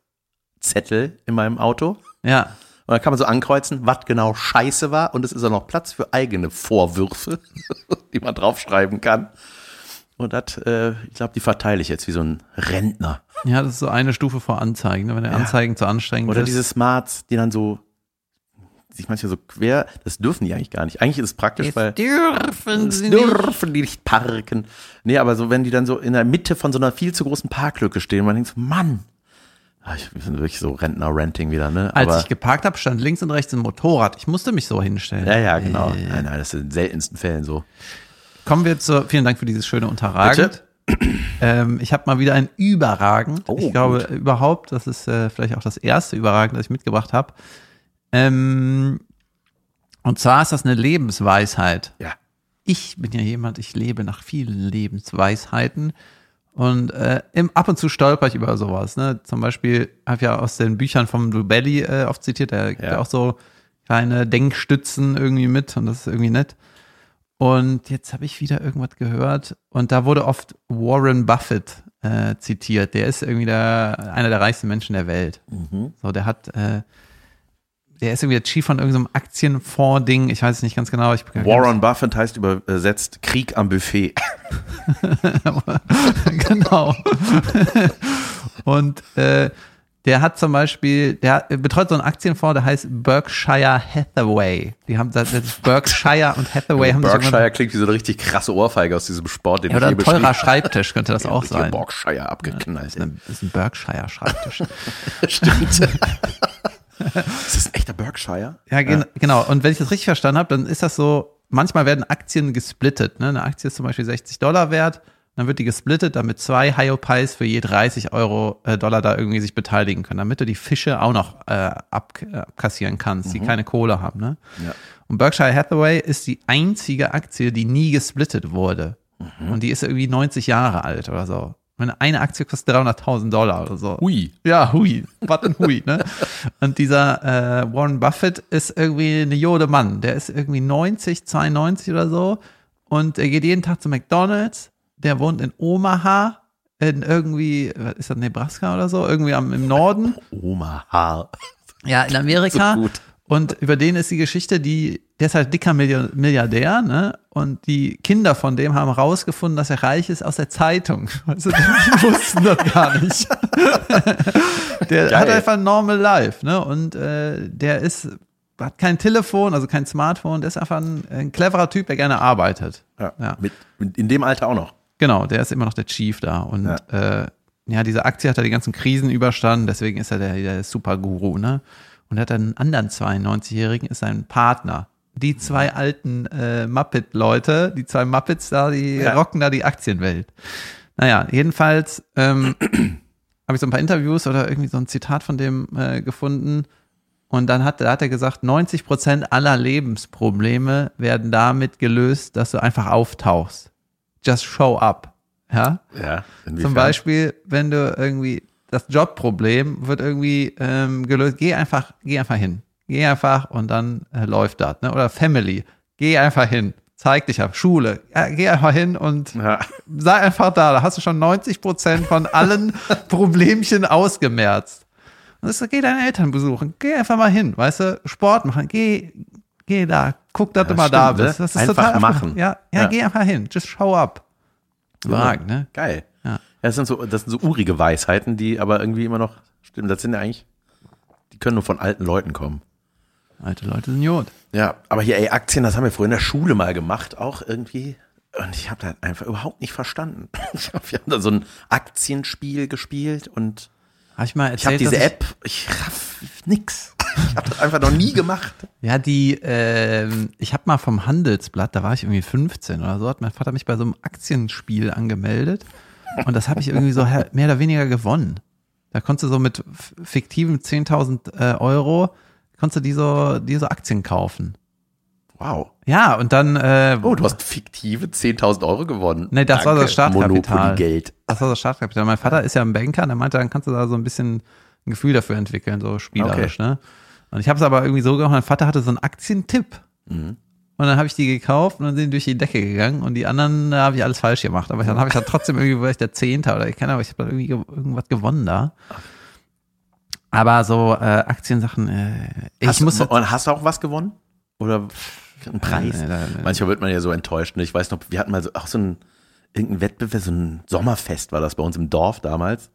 Zettel in meinem Auto. ja. Und dann kann man so ankreuzen, was genau scheiße war. Und es ist auch noch Platz für eigene Vorwürfe, [laughs] die man draufschreiben kann. Und das, äh, ich glaube, die verteile ich jetzt wie so ein Rentner. Ja, das ist so eine Stufe vor Anzeigen, ne? wenn der Anzeigen zu anstrengend Oder ist. diese Smarts, die dann so sich manchmal so quer, das dürfen die eigentlich gar nicht. Eigentlich ist es praktisch, weil dürfen Das dürfen die nicht parken. Nee, aber so, wenn die dann so in der Mitte von so einer viel zu großen Parklücke stehen, man denkt so, Mann. Ah, Ich bin wirklich so Rentner-Ranting wieder, ne? Als aber, ich geparkt habe, stand links und rechts ein Motorrad. Ich musste mich so hinstellen. ja, ja, genau. Äh, Nein, nein, das ist in den seltensten Fällen so. Kommen wir zur, vielen Dank für dieses schöne Unterragend. Ähm, ich habe mal wieder ein überragend. Oh, ich glaube gut. überhaupt, das ist äh, vielleicht auch das erste überragend, das ich mitgebracht habe. Ähm, und zwar ist das eine Lebensweisheit. Ja. Ich bin ja jemand, ich lebe nach vielen Lebensweisheiten. Und äh, im, ab und zu stolper ich über sowas. Ne? Zum Beispiel habe ich ja aus den Büchern vom Dubelli äh, oft zitiert, der gibt ja auch so kleine Denkstützen irgendwie mit und das ist irgendwie nett. Und jetzt habe ich wieder irgendwas gehört und da wurde oft Warren Buffett äh, zitiert. Der ist irgendwie der, einer der reichsten Menschen der Welt. So, der hat, äh, der ist irgendwie der Chief von irgendeinem Aktienfonds-Ding. Ich weiß es nicht ganz genau. Ich, Warren Buffett heißt übersetzt Krieg am Buffet. [laughs] [laughs] genau. [laughs] Und äh, der hat zum Beispiel, der betreut so einen Aktienfonds, der heißt Berkshire Hathaway. Die haben das ist Berkshire und Hathaway haben sich Berkshire klingt wie so eine richtig krasse Ohrfeige aus diesem Sport, den ja, oder ich ein hier teurer Schreibtisch könnte das auch Hier sein. Berkshire abgeknallt. Das ist ein- das ist ein Berkshire Schreibtisch. [laughs] Stimmt. [laughs] ist das ein echter Berkshire? Ja, gen genau. Und wenn ich das richtig verstanden habe, dann ist das so, manchmal werden Aktien gesplittet. Ne? Eine Aktie ist zum Beispiel 60 Dollar wert, dann wird die gesplittet, damit zwei Hyopies für je 30 Euro äh, Dollar da irgendwie sich beteiligen können, damit du die Fische auch noch äh, äh, abkassieren kannst, die keine Kohle haben. Ne? Ja. Und Berkshire Hathaway ist die einzige Aktie, die nie gesplittet wurde. Und die ist irgendwie 90 Jahre alt oder so. Meine eine Aktie kostet 300.000 Dollar oder so. Hui. Ja, hui. Was ein hui, ne? [laughs] Und dieser äh, Warren Buffett ist irgendwie eine Jode Mann. Der ist irgendwie 90, 92 oder so. Und er geht jeden Tag zu McDonalds. Der wohnt in Omaha, in irgendwie, was ist das, Nebraska oder so? Irgendwie am, im Norden. Omaha. Ja, in Amerika. So gut. Und über den ist die Geschichte, die, der ist halt dicker Milliardär, ne? Und die Kinder von dem haben rausgefunden, dass er reich ist aus der Zeitung. Also die [laughs] wussten das gar nicht. [laughs] der Geil. hat einfach ein normal life, ne? Und äh, der ist, hat kein Telefon, also kein Smartphone, der ist einfach ein, ein cleverer Typ, der gerne arbeitet. Ja. Ja. Mit, mit, in dem Alter auch noch. Genau, der ist immer noch der Chief da. Und Ja. äh, ja diese Aktie hat er die ganzen Krisen überstanden, deswegen ist er der, der Superguru, ne? Und er hat einen anderen 92-Jährigen, ist sein Partner. Die zwei alten äh, Muppet-Leute, die zwei Muppets da, die Ja. rocken da die Aktienwelt. Naja, jedenfalls ähm, [clears throat] habe ich so ein paar Interviews oder irgendwie so ein Zitat von dem äh, gefunden. Und dann hat, da hat er gesagt, 90 Prozent aller Lebensprobleme werden damit gelöst, dass du einfach auftauchst. Just show up. Ja. Ja. Zum Beispiel, wenn du irgendwie das Jobproblem wird irgendwie ähm, gelöst, geh einfach, geh einfach hin. Geh einfach und dann äh, läuft das. Ne? Oder Family. Geh einfach hin. Zeig dich ab. Schule. Ja, geh einfach hin und Ja. sei einfach da. Da hast du schon 90 Prozent von allen [laughs] Problemchen ausgemerzt. Und das ist, geh deine Eltern besuchen. Geh einfach mal hin. Weißt du, Sport machen. Geh, geh da. Guck, dass Ja, du mal da stimmt, ne? bist. Das ist Einfach total machen. Ja, ja, Ja. geh einfach hin. Just show up. Überragend, ne? Geil. Ja. Das sind so, das sind so urige Weisheiten, die aber irgendwie immer noch stimmen. Das sind ja eigentlich, die können nur von alten Leuten kommen. Alte Leute sind Jod. Ja, aber hier, ey, Aktien, das haben wir früher in der Schule mal gemacht, auch irgendwie. Und ich habe das einfach überhaupt nicht verstanden. [laughs] Ich hab, wir haben da so ein Aktienspiel gespielt und Hab ich mal ich habe erzählt, diese dass App, ich raff nix. [laughs] Ich habe das einfach noch nie gemacht. Ja, die, ähm, ich habe mal vom Handelsblatt, da war ich irgendwie 15 oder so, hat mein Vater mich bei so einem Aktienspiel angemeldet und das habe ich irgendwie so mehr oder weniger gewonnen. Da konntest du so mit fiktiven 10.000 äh, Euro, konntest du die so, die so Aktien kaufen. Wow. Ja, und dann, äh, Oh, du hast fiktive 10.000 Euro gewonnen. Nee, das war das Startkapital. Monopoly-Geld. das war das Startkapital. Mein Vater ist ja ein Banker, der meinte, dann kannst du da so ein bisschen ein Gefühl dafür entwickeln, so spielerisch, ne? Und ich habe es aber irgendwie so gemacht, mein Vater hatte so einen Aktientipp. Mhm. Und dann habe ich die gekauft und dann sind die durch die Decke gegangen und die anderen habe ich alles falsch gemacht. Aber dann habe ich da trotzdem irgendwie, war ich der Zehnte oder ich keine Ahnung, ich habe da irgendwie ge- irgendwas gewonnen da. Aber so äh, Aktiensachen, äh, ich hast, muss und hast du auch was gewonnen? Oder einen Preis? Nee, nee, nee. Manchmal wird man ja so enttäuscht. Ne? Ich weiß noch, wir hatten mal so, auch so ein, irgendein Wettbewerb, so ein Sommerfest war das bei uns im Dorf damals.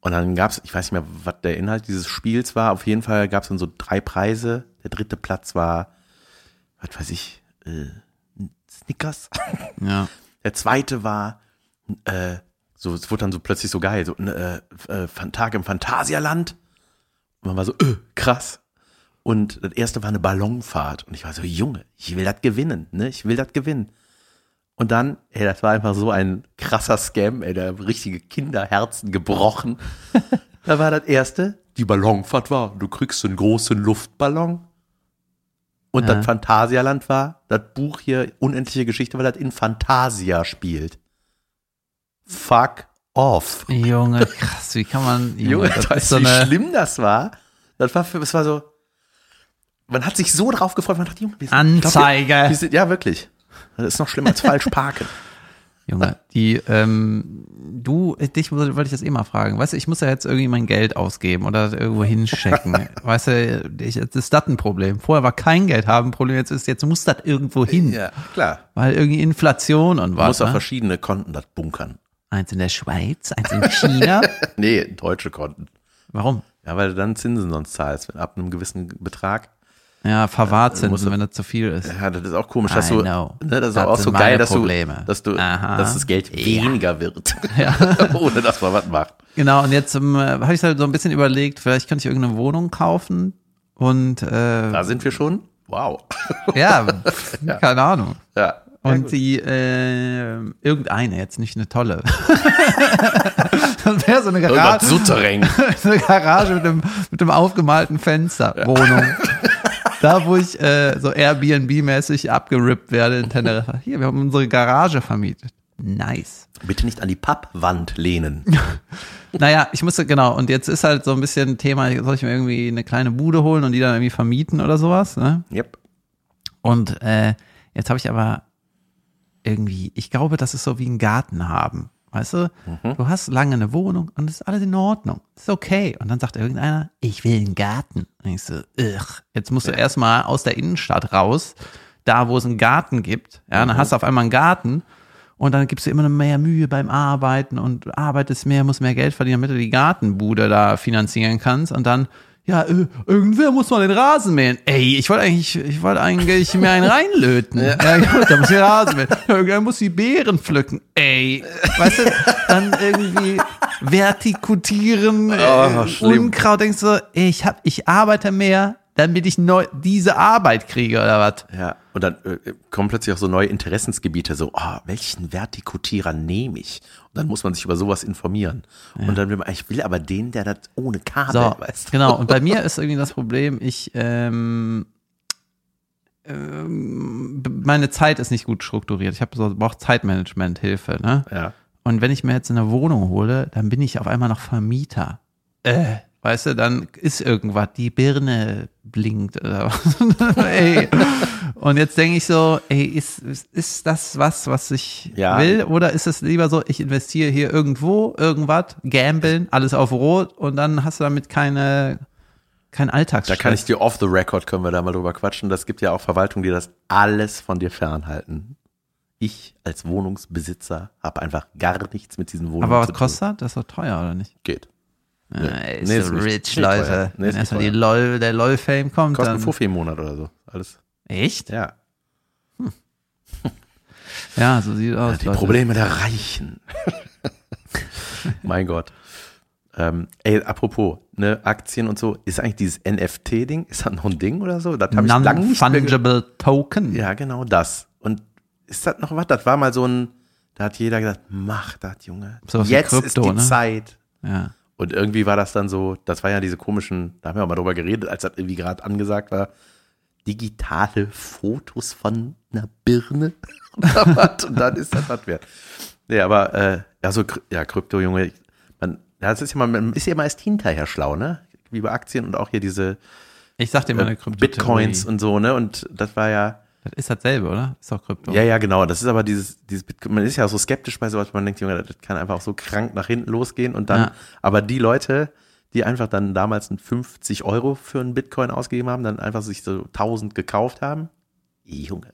Und dann gab's, ich weiß nicht mehr, was der Inhalt dieses Spiels war. Auf jeden Fall gab's dann so drei Preise. Der dritte Platz war, was weiß ich, äh, Snickers. [laughs] ja. Der zweite war, äh, so, es wurde dann so plötzlich so geil, so ein äh, äh, Tag im Phantasialand. Und man war so, äh, krass. Und das erste war eine Ballonfahrt. Und ich war so, Junge, ich will das gewinnen, ne? Ich will das gewinnen. Und dann, ey, das war einfach so ein krasser Scam, ey, der hat richtige Kinderherzen gebrochen. [laughs] da war das erste, die Ballonfahrt war, du kriegst einen großen Luftballon. Und Ja. das Phantasialand war, das Buch hier, Unendliche Geschichte, weil das in Fantasia spielt. Fuck off. Junge, krass, wie kann man. Junge, das weißt ist so du, wie schlimm das war? Das war, für, das war so, man hat sich so drauf gefreut, man dachte, Junge, wir sind, Anzeige. Glaub, wir, wir sind, ja, wirklich. Das ist noch schlimmer als falsch parken. [laughs] Junge, die, ähm, du, dich wollte ich das eh mal fragen. Weißt du, ich muss ja jetzt irgendwie mein Geld ausgeben oder irgendwo hinchecken. [laughs] weißt du, ich, das ist das ein Problem. Vorher war kein Geld haben ein Problem, jetzt ist, jetzt muss das irgendwo hin. Ja, klar. Weil irgendwie Inflation und was. muss auf Ne? verschiedene Konten das bunkern. Eins in der Schweiz, eins in China. [laughs] Nee, deutsche Konten. Warum? Ja, weil du dann Zinsen sonst zahlst, wenn ab einem gewissen Betrag. Ja, musst Verwahrzinsen, du- wenn das zu viel ist. Ja, das ist auch komisch, dass I du, know. ne, das ist Das auch sind so geil, dass Probleme. du, dass du, Aha. dass das Geld Ja. weniger wird, [laughs] Ja. [laughs] ohne dass man was macht. Genau, und jetzt ähm, habe ich halt so ein bisschen überlegt, vielleicht könnte ich irgendeine Wohnung kaufen und äh, Da sind wir schon. Wow. [laughs] ja, pf, keine Ahnung. Ja. Und die, äh, irgendeine, jetzt nicht eine tolle. das wäre so eine Garage, Suttereng. eine Garage mit dem, mit dem aufgemalten Fenster, Wohnung. Da, wo ich äh, so Airbnb-mäßig abgerippt werde in Teneriffa. Hier, wir haben unsere Garage vermietet. Nice. Bitte nicht an die Pappwand lehnen. [laughs] Naja, ich musste, genau, und jetzt ist halt so ein bisschen Thema, soll ich mir irgendwie eine kleine Bude holen und die dann irgendwie vermieten oder sowas, ne? Yep. Und äh, jetzt habe ich aber irgendwie, ich glaube, das ist so wie ein Garten haben. Weißt du, du hast lange eine Wohnung und es ist alles in Ordnung. Ist okay. Und dann sagt irgendeiner, ich will einen Garten. Und ich so, ugh. Jetzt musst du erstmal aus der Innenstadt raus, da wo es einen Garten gibt. Ja, dann hast du auf einmal einen Garten und dann gibst du immer mehr Mühe beim Arbeiten und arbeitest mehr, musst mehr Geld verdienen, damit du die Gartenbude da finanzieren kannst. Und dann, ja, äh, irgendwer muss mal den Rasen mähen. Ey, ich wollte eigentlich, ich wollte eigentlich mir einen reinlöten. [laughs] Ja, gut, da muss ich Rasen mähen. Ja, Irgendwer muss die Beeren pflücken. Ey, weißt du, dann irgendwie vertikutieren, Oh. Unkraut, denkst du, ey, ich hab, ich arbeite mehr, damit ich neu, diese Arbeit kriege oder was? Ja, und dann äh, kommen plötzlich auch so neue Interessensgebiete, so, oh, welchen Vertikutierer nehme ich? Und dann muss man sich über sowas informieren. Und dann will man, ich will aber den, der das ohne Kabel, So, weißt genau. Und bei mir ist irgendwie das Problem, ich, ähm, ähm, meine Zeit ist nicht gut strukturiert. Ich habe so, brauche Zeitmanagement-Hilfe, ne? Ja. Und wenn ich mir jetzt eine Wohnung hole, dann bin ich auf einmal noch Vermieter. Äh, weißt du, dann ist irgendwas, die Birne blinkt oder [laughs] was. ey. Und jetzt denke ich so, ey, ist, ist, das was, was ich Ja. will? Oder ist es lieber so, ich investiere hier irgendwo, irgendwas, gambeln, alles auf Rot und dann hast du damit keine, kein Da Alltagsstress. kann ich dir off the record, können wir da mal drüber quatschen. Das gibt ja auch Verwaltungen, die das alles von dir fernhalten. Ich als Wohnungsbesitzer habe einfach gar nichts mit diesen Wohnungen Aber was kostet das? Das ist doch teuer, oder nicht? Geht. Ja, ey, ist Nee, so rich, nicht Leute. Nee, Wenn erstmal die. LOL, der LOL-Fame kommt, Kostet dann. Fuffi im Monat oder so. Alles. Echt? Ja. [laughs] Ja, so sieht aus. Die Leute. Probleme der Reichen. mein Gott. Ähm, ey, apropos, ne, Aktien und so, ist eigentlich dieses NFT-Ding, ist das noch ein Ding oder so? Das habe ich lange nicht Non-fungible Token. Ja, genau das. Und ist das noch was? Das war mal so ein, da hat jeder gesagt, mach das, Junge. Wie Jetzt Krypto, ist die ne? Zeit. ja. Und irgendwie war das dann so, das war ja diese komischen, da haben wir auch mal drüber geredet, als das irgendwie gerade angesagt war, digitale Fotos von einer Birne [laughs] und dann ist das was wert. Nee, aber, äh, ja, so, ja, Krypto, Junge, man, das ist ja mal, man ist ja meist hinterher schlau, ne? Wie bei Aktien und auch hier diese Ich sag dir mal eine Bitcoins und so, ne? Und das war ja, Das ist dasselbe, oder? Ist doch Krypto. ja, ja, genau. Das ist aber dieses, dieses Bitcoin, man ist ja so skeptisch bei sowas, man denkt, Junge, das kann einfach auch so krank nach hinten losgehen und dann, Ja. aber die Leute, die einfach dann damals ein 50 Euro für einen Bitcoin ausgegeben haben, dann einfach sich so 1000 gekauft haben, Junge.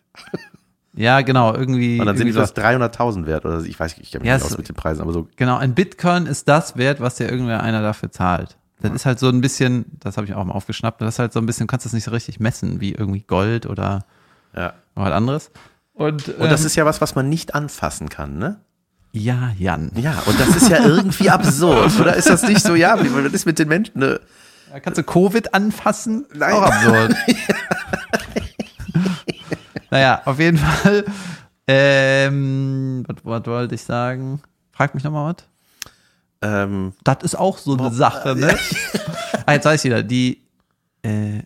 Ja, genau, irgendwie. Und dann sind die fast 300.000 wert oder ich weiß, ich kenne mich Ja, nicht aus mit den Preisen, aber so, Genau, ein Bitcoin ist das wert, was dir irgendwer einer dafür zahlt. Das ist halt so ein bisschen, das habe ich auch mal aufgeschnappt, das ist halt so ein bisschen, du kannst das nicht so richtig messen, wie irgendwie Gold oder ja. was anderes. Und, Und das ist ja was, was man nicht anfassen kann, ne? ja, Jan. Ja, und das ist ja irgendwie absurd, oder ist das nicht so, ja, wie was ist mit den Menschen, ne? Kannst du Covid anfassen? Nein. Auch absurd. [laughs] naja, auf jeden Fall Ähm, was, was wollte ich sagen? Frag mich nochmal was. Ähm, Das ist auch so eine Sache, ne? [laughs] ah, jetzt weiß ich wieder, die, äh,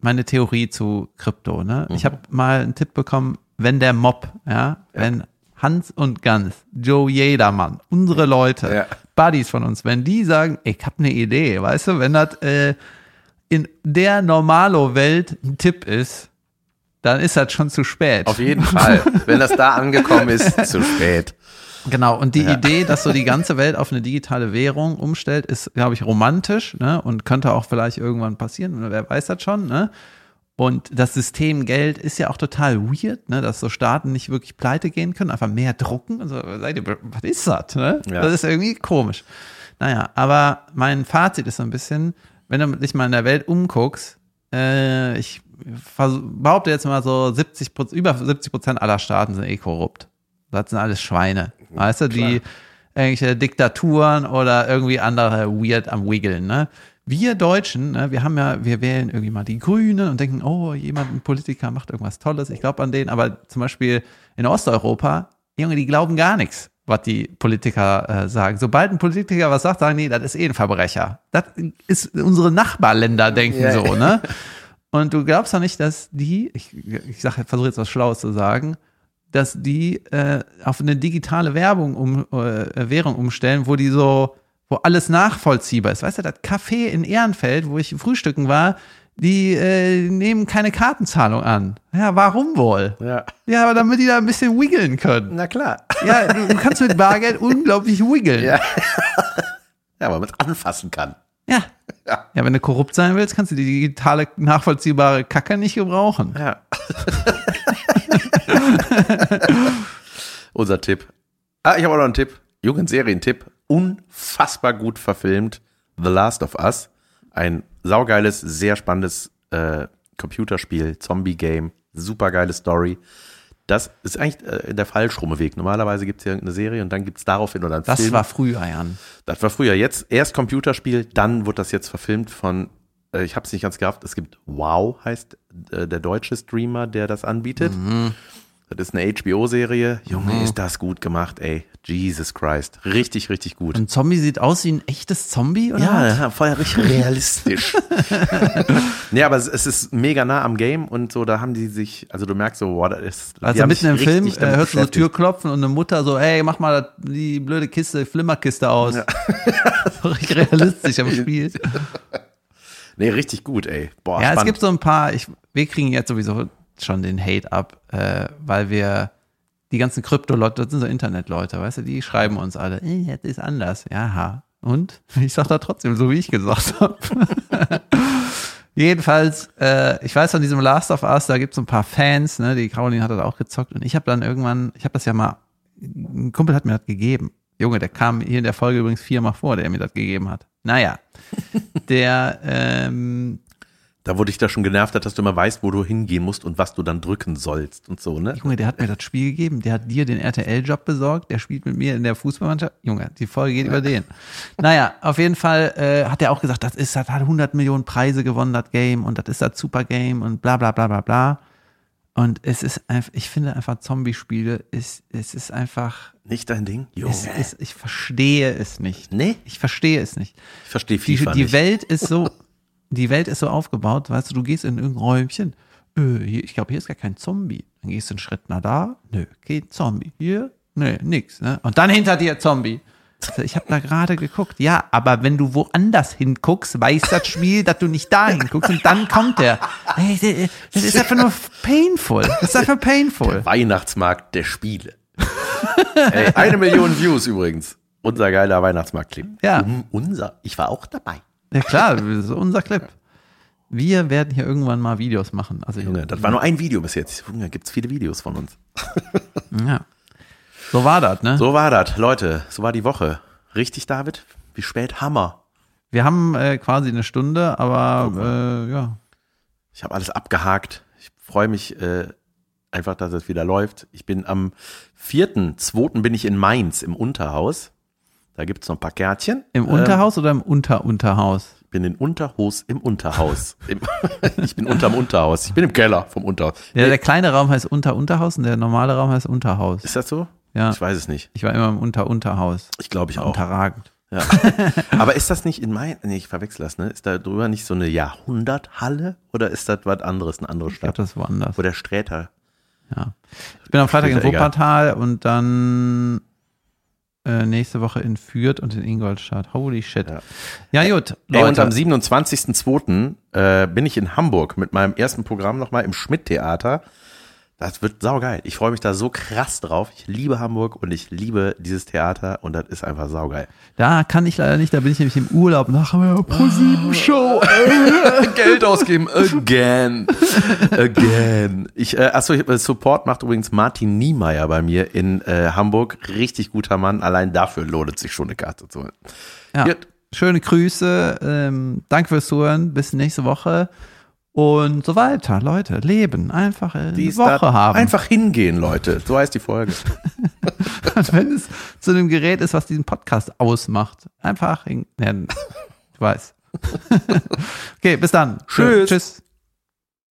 meine Theorie zu Krypto, ne? Ich habe mal einen Tipp bekommen, wenn der Mob, ja, wenn Hans und Gans, Joe Jedermann, unsere Leute, Ja. Buddies von uns, wenn die sagen, ich habe eine Idee, weißt du, wenn das äh, in der Normalo-Welt ein Tipp ist, dann ist das schon zu spät. auf jeden Fall. [laughs] Wenn das da angekommen ist, zu spät. Genau, und die Idee, dass so die ganze Welt auf eine digitale Währung umstellt, ist, glaube ich, romantisch, ne? Und könnte auch vielleicht irgendwann passieren, oder wer weiß das schon, ne? Und das System Geld ist ja auch total weird, ne? Dass so Staaten nicht wirklich pleite gehen können, einfach mehr drucken. Also, seid ihr, was ist das, ne? Ja. Das ist irgendwie komisch. Naja, aber mein Fazit ist so ein bisschen, wenn du dich mal in der Welt umguckst, äh, ich behaupte jetzt mal so 70 Prozent, über 70 Prozent aller Staaten sind eh korrupt. Das sind alles Schweine. Weißt du, die irgendwelche Diktaturen oder irgendwie andere weird am Wiggeln, ne? Wir Deutschen, ne, wir haben ja, wir wählen irgendwie mal die Grünen und denken, oh, jemand, ein Politiker macht irgendwas Tolles. Ich glaube an den, aber zum Beispiel in Osteuropa, Junge, die glauben gar nichts, was die Politiker äh, sagen. Sobald ein Politiker was sagt, sagen die, das ist eh ein Verbrecher. Das ist unsere Nachbarländer denken Ja. so, ne? Und du glaubst doch nicht, dass die, ich, ich versuche jetzt was Schlaues zu sagen, dass die äh, auf eine digitale Werbung um, äh, Währung umstellen, wo die so, wo alles nachvollziehbar ist. Weißt du, das Café in Ehrenfeld, wo ich frühstücken war, die äh, nehmen keine Kartenzahlung an. Ja, warum wohl? Ja. Ja, aber damit die da ein bisschen wiggeln können. Na klar. Ja, du, du kannst mit Bargeld [laughs] unglaublich wiggeln. Ja. [laughs] Ja, weil man es anfassen kann. Ja. Ja. Ja, wenn du korrupt sein willst, kannst du die digitale, nachvollziehbare Kacke nicht gebrauchen. Ja. [laughs] Unser Tipp. Ah, ich habe auch noch einen Tipp. Jugendserientipp. Unfassbar gut verfilmt. The Last of Us. Ein saugeiles, sehr spannendes äh, Computerspiel, Zombie-Game. Supergeile Story. Das ist eigentlich äh, der falschrumme Weg. Normalerweise gibt es ja irgendeine Serie und dann gibt es daraufhin oder einen Das Film. war früher, Jan. Das war früher. Jetzt erst Computerspiel, dann wurde das jetzt verfilmt von, äh, ich habe es nicht ganz gerafft, es gibt Wow, heißt äh, der deutsche Streamer, der das anbietet. Das ist eine HBO-Serie. Junge, ist das gut gemacht, ey. Jesus Christ. Richtig, richtig gut. Ein Zombie sieht aus wie ein echtes Zombie, oder? Ja, ja, voll richtig [laughs] realistisch. [laughs] nee, aber es, es ist mega nah am Game und so, da haben die sich, also du merkst so, wow, das ist. Also mitten im Film äh, hörst du so beschäftigt. Tür klopfen und eine Mutter so, ey, mach mal die blöde Kiste, Flimmerkiste aus. [laughs] So richtig realistisch am Spiel. Nee, richtig gut, ey. Boah, ja, es spannend. gibt so ein paar, ich, wir kriegen jetzt sowieso schon den Hate ab, äh, weil wir die ganzen Krypto-Leute, das sind so Internetleute, weißt du, die schreiben uns alle, äh, jetzt ist anders. Ja, und? [laughs] Ich sag da trotzdem, so wie ich gesagt habe. [laughs] Jedenfalls, äh, ich weiß von diesem Last of Us, da gibt es ein paar Fans, ne, die Caroline hat das auch gezockt und ich habe dann irgendwann, ich habe das ja mal, ein Kumpel hat mir das gegeben. Junge, der kam hier in der Folge übrigens viermal vor, der mir das gegeben hat. Naja, [laughs] der, ähm, Da wurde ich da schon genervt hat, dass du immer weißt, wo du hingehen musst und was du dann drücken sollst und so, ne? Junge, der hat mir das Spiel gegeben, der hat dir den RTL-Job besorgt, der spielt mit mir in der Fußballmannschaft. Junge, die Folge geht über den. [laughs] Naja, auf jeden Fall äh, hat er auch gesagt, das ist, das hat 100 Millionen Preise gewonnen, das Game, und das ist das Super Game und bla bla bla bla bla. Und es ist einfach, ich finde einfach Zombie-Spiele, ist, es ist einfach, Nicht dein Ding? Junge. ist, ich verstehe es nicht. nee, Ich verstehe es nicht. ich verstehe Die, FIFA die nicht. Welt ist so, [laughs] die Welt ist so aufgebaut, weißt du, du gehst in irgendein Räumchen, äh, hier, ich glaube, hier ist gar kein Zombie. Dann gehst du einen Schritt nach da, nö, kein Zombie. Hier, nö, nix, ne? Und dann hinter dir Zombie. Ich habe da gerade geguckt. Ja, aber wenn du woanders hinguckst, weiß das Spiel, dass du nicht da hinguckst und dann kommt der. Das ist einfach nur painful. Das ist einfach painful. Weihnachtsmarkt der Spiele. [laughs] Ey, eine Million Views übrigens. Unser geiler Weihnachtsmarkt-Clip. Ja. Um, unser. Ich war auch dabei. Ja klar, das ist unser Clip. Wir werden hier irgendwann mal Videos machen. Also Junge, das war nur ein Video bis jetzt. Junge, gibt's viele Videos von uns. [laughs] Ja. So war das, ne? So war das, Leute. So war die Woche. Richtig, David? Wie spät Hammer? Wir haben äh, quasi eine Stunde, aber äh, ja. Ich habe alles abgehakt. Ich freue mich äh, einfach, dass es wieder läuft. Ich bin am 4.2. bin ich in Mainz im Unterhaus. Da gibt's noch ein paar Kärtchen. Im Ähm, Unterhaus oder im Unterunterhaus? bin in Unterhos im Unterhaus. Im, [laughs] ich bin unterm Unterhaus. Ich bin im Keller vom Unterhaus. Ja, der kleine Raum heißt Unter-Unterhaus und der normale Raum heißt Unterhaus. Ist das so? Ja. Ich weiß es nicht. Ich war immer im Unter-Unterhaus. Ich glaube ich auch. Unterragend. Ja. [laughs] Aber ist das nicht in mein, nee, ich verwechsel das, ne? Ist da drüber nicht so eine Jahrhunderthalle oder ist das was anderes, eine andere Ich glaube, Stadt? das ist woanders. Wo der Sträter. Ja. Ich bin am Freitag in Später egal. Wuppertal und dann äh, nächste Woche in Fürth und in Ingolstadt. Holy shit. Ja, Ja. gut. Ey, und Leute. am 27.02. Äh, bin ich in Hamburg mit meinem ersten Programm nochmal im Schmidt-Theater. Das wird saugeil. Ich freue mich da so krass drauf. Ich liebe Hamburg und ich liebe dieses Theater und das ist einfach saugeil. Da kann ich leider nicht, da bin ich nämlich im Urlaub nach der Pro-7-Show. Geld ausgeben. Again. Again. Ich, äh, achso, ich, äh, Support macht übrigens Martin Niemeyer bei mir in äh, Hamburg. Richtig guter Mann. Allein dafür lohnt es sich schon eine Karte zu holen. Ja. Schöne Grüße. Ähm, danke fürs Zuhören. Bis nächste Woche. Und so weiter. Leute, leben. Einfach äh, eine Dies, Woche haben. Einfach hingehen, Leute. So heißt die Folge. Und [laughs] wenn es zu einem Gerät ist, was diesen Podcast ausmacht. Einfach hingehen. Du weißt. [laughs] okay, bis dann. Tschüss. Tschüss.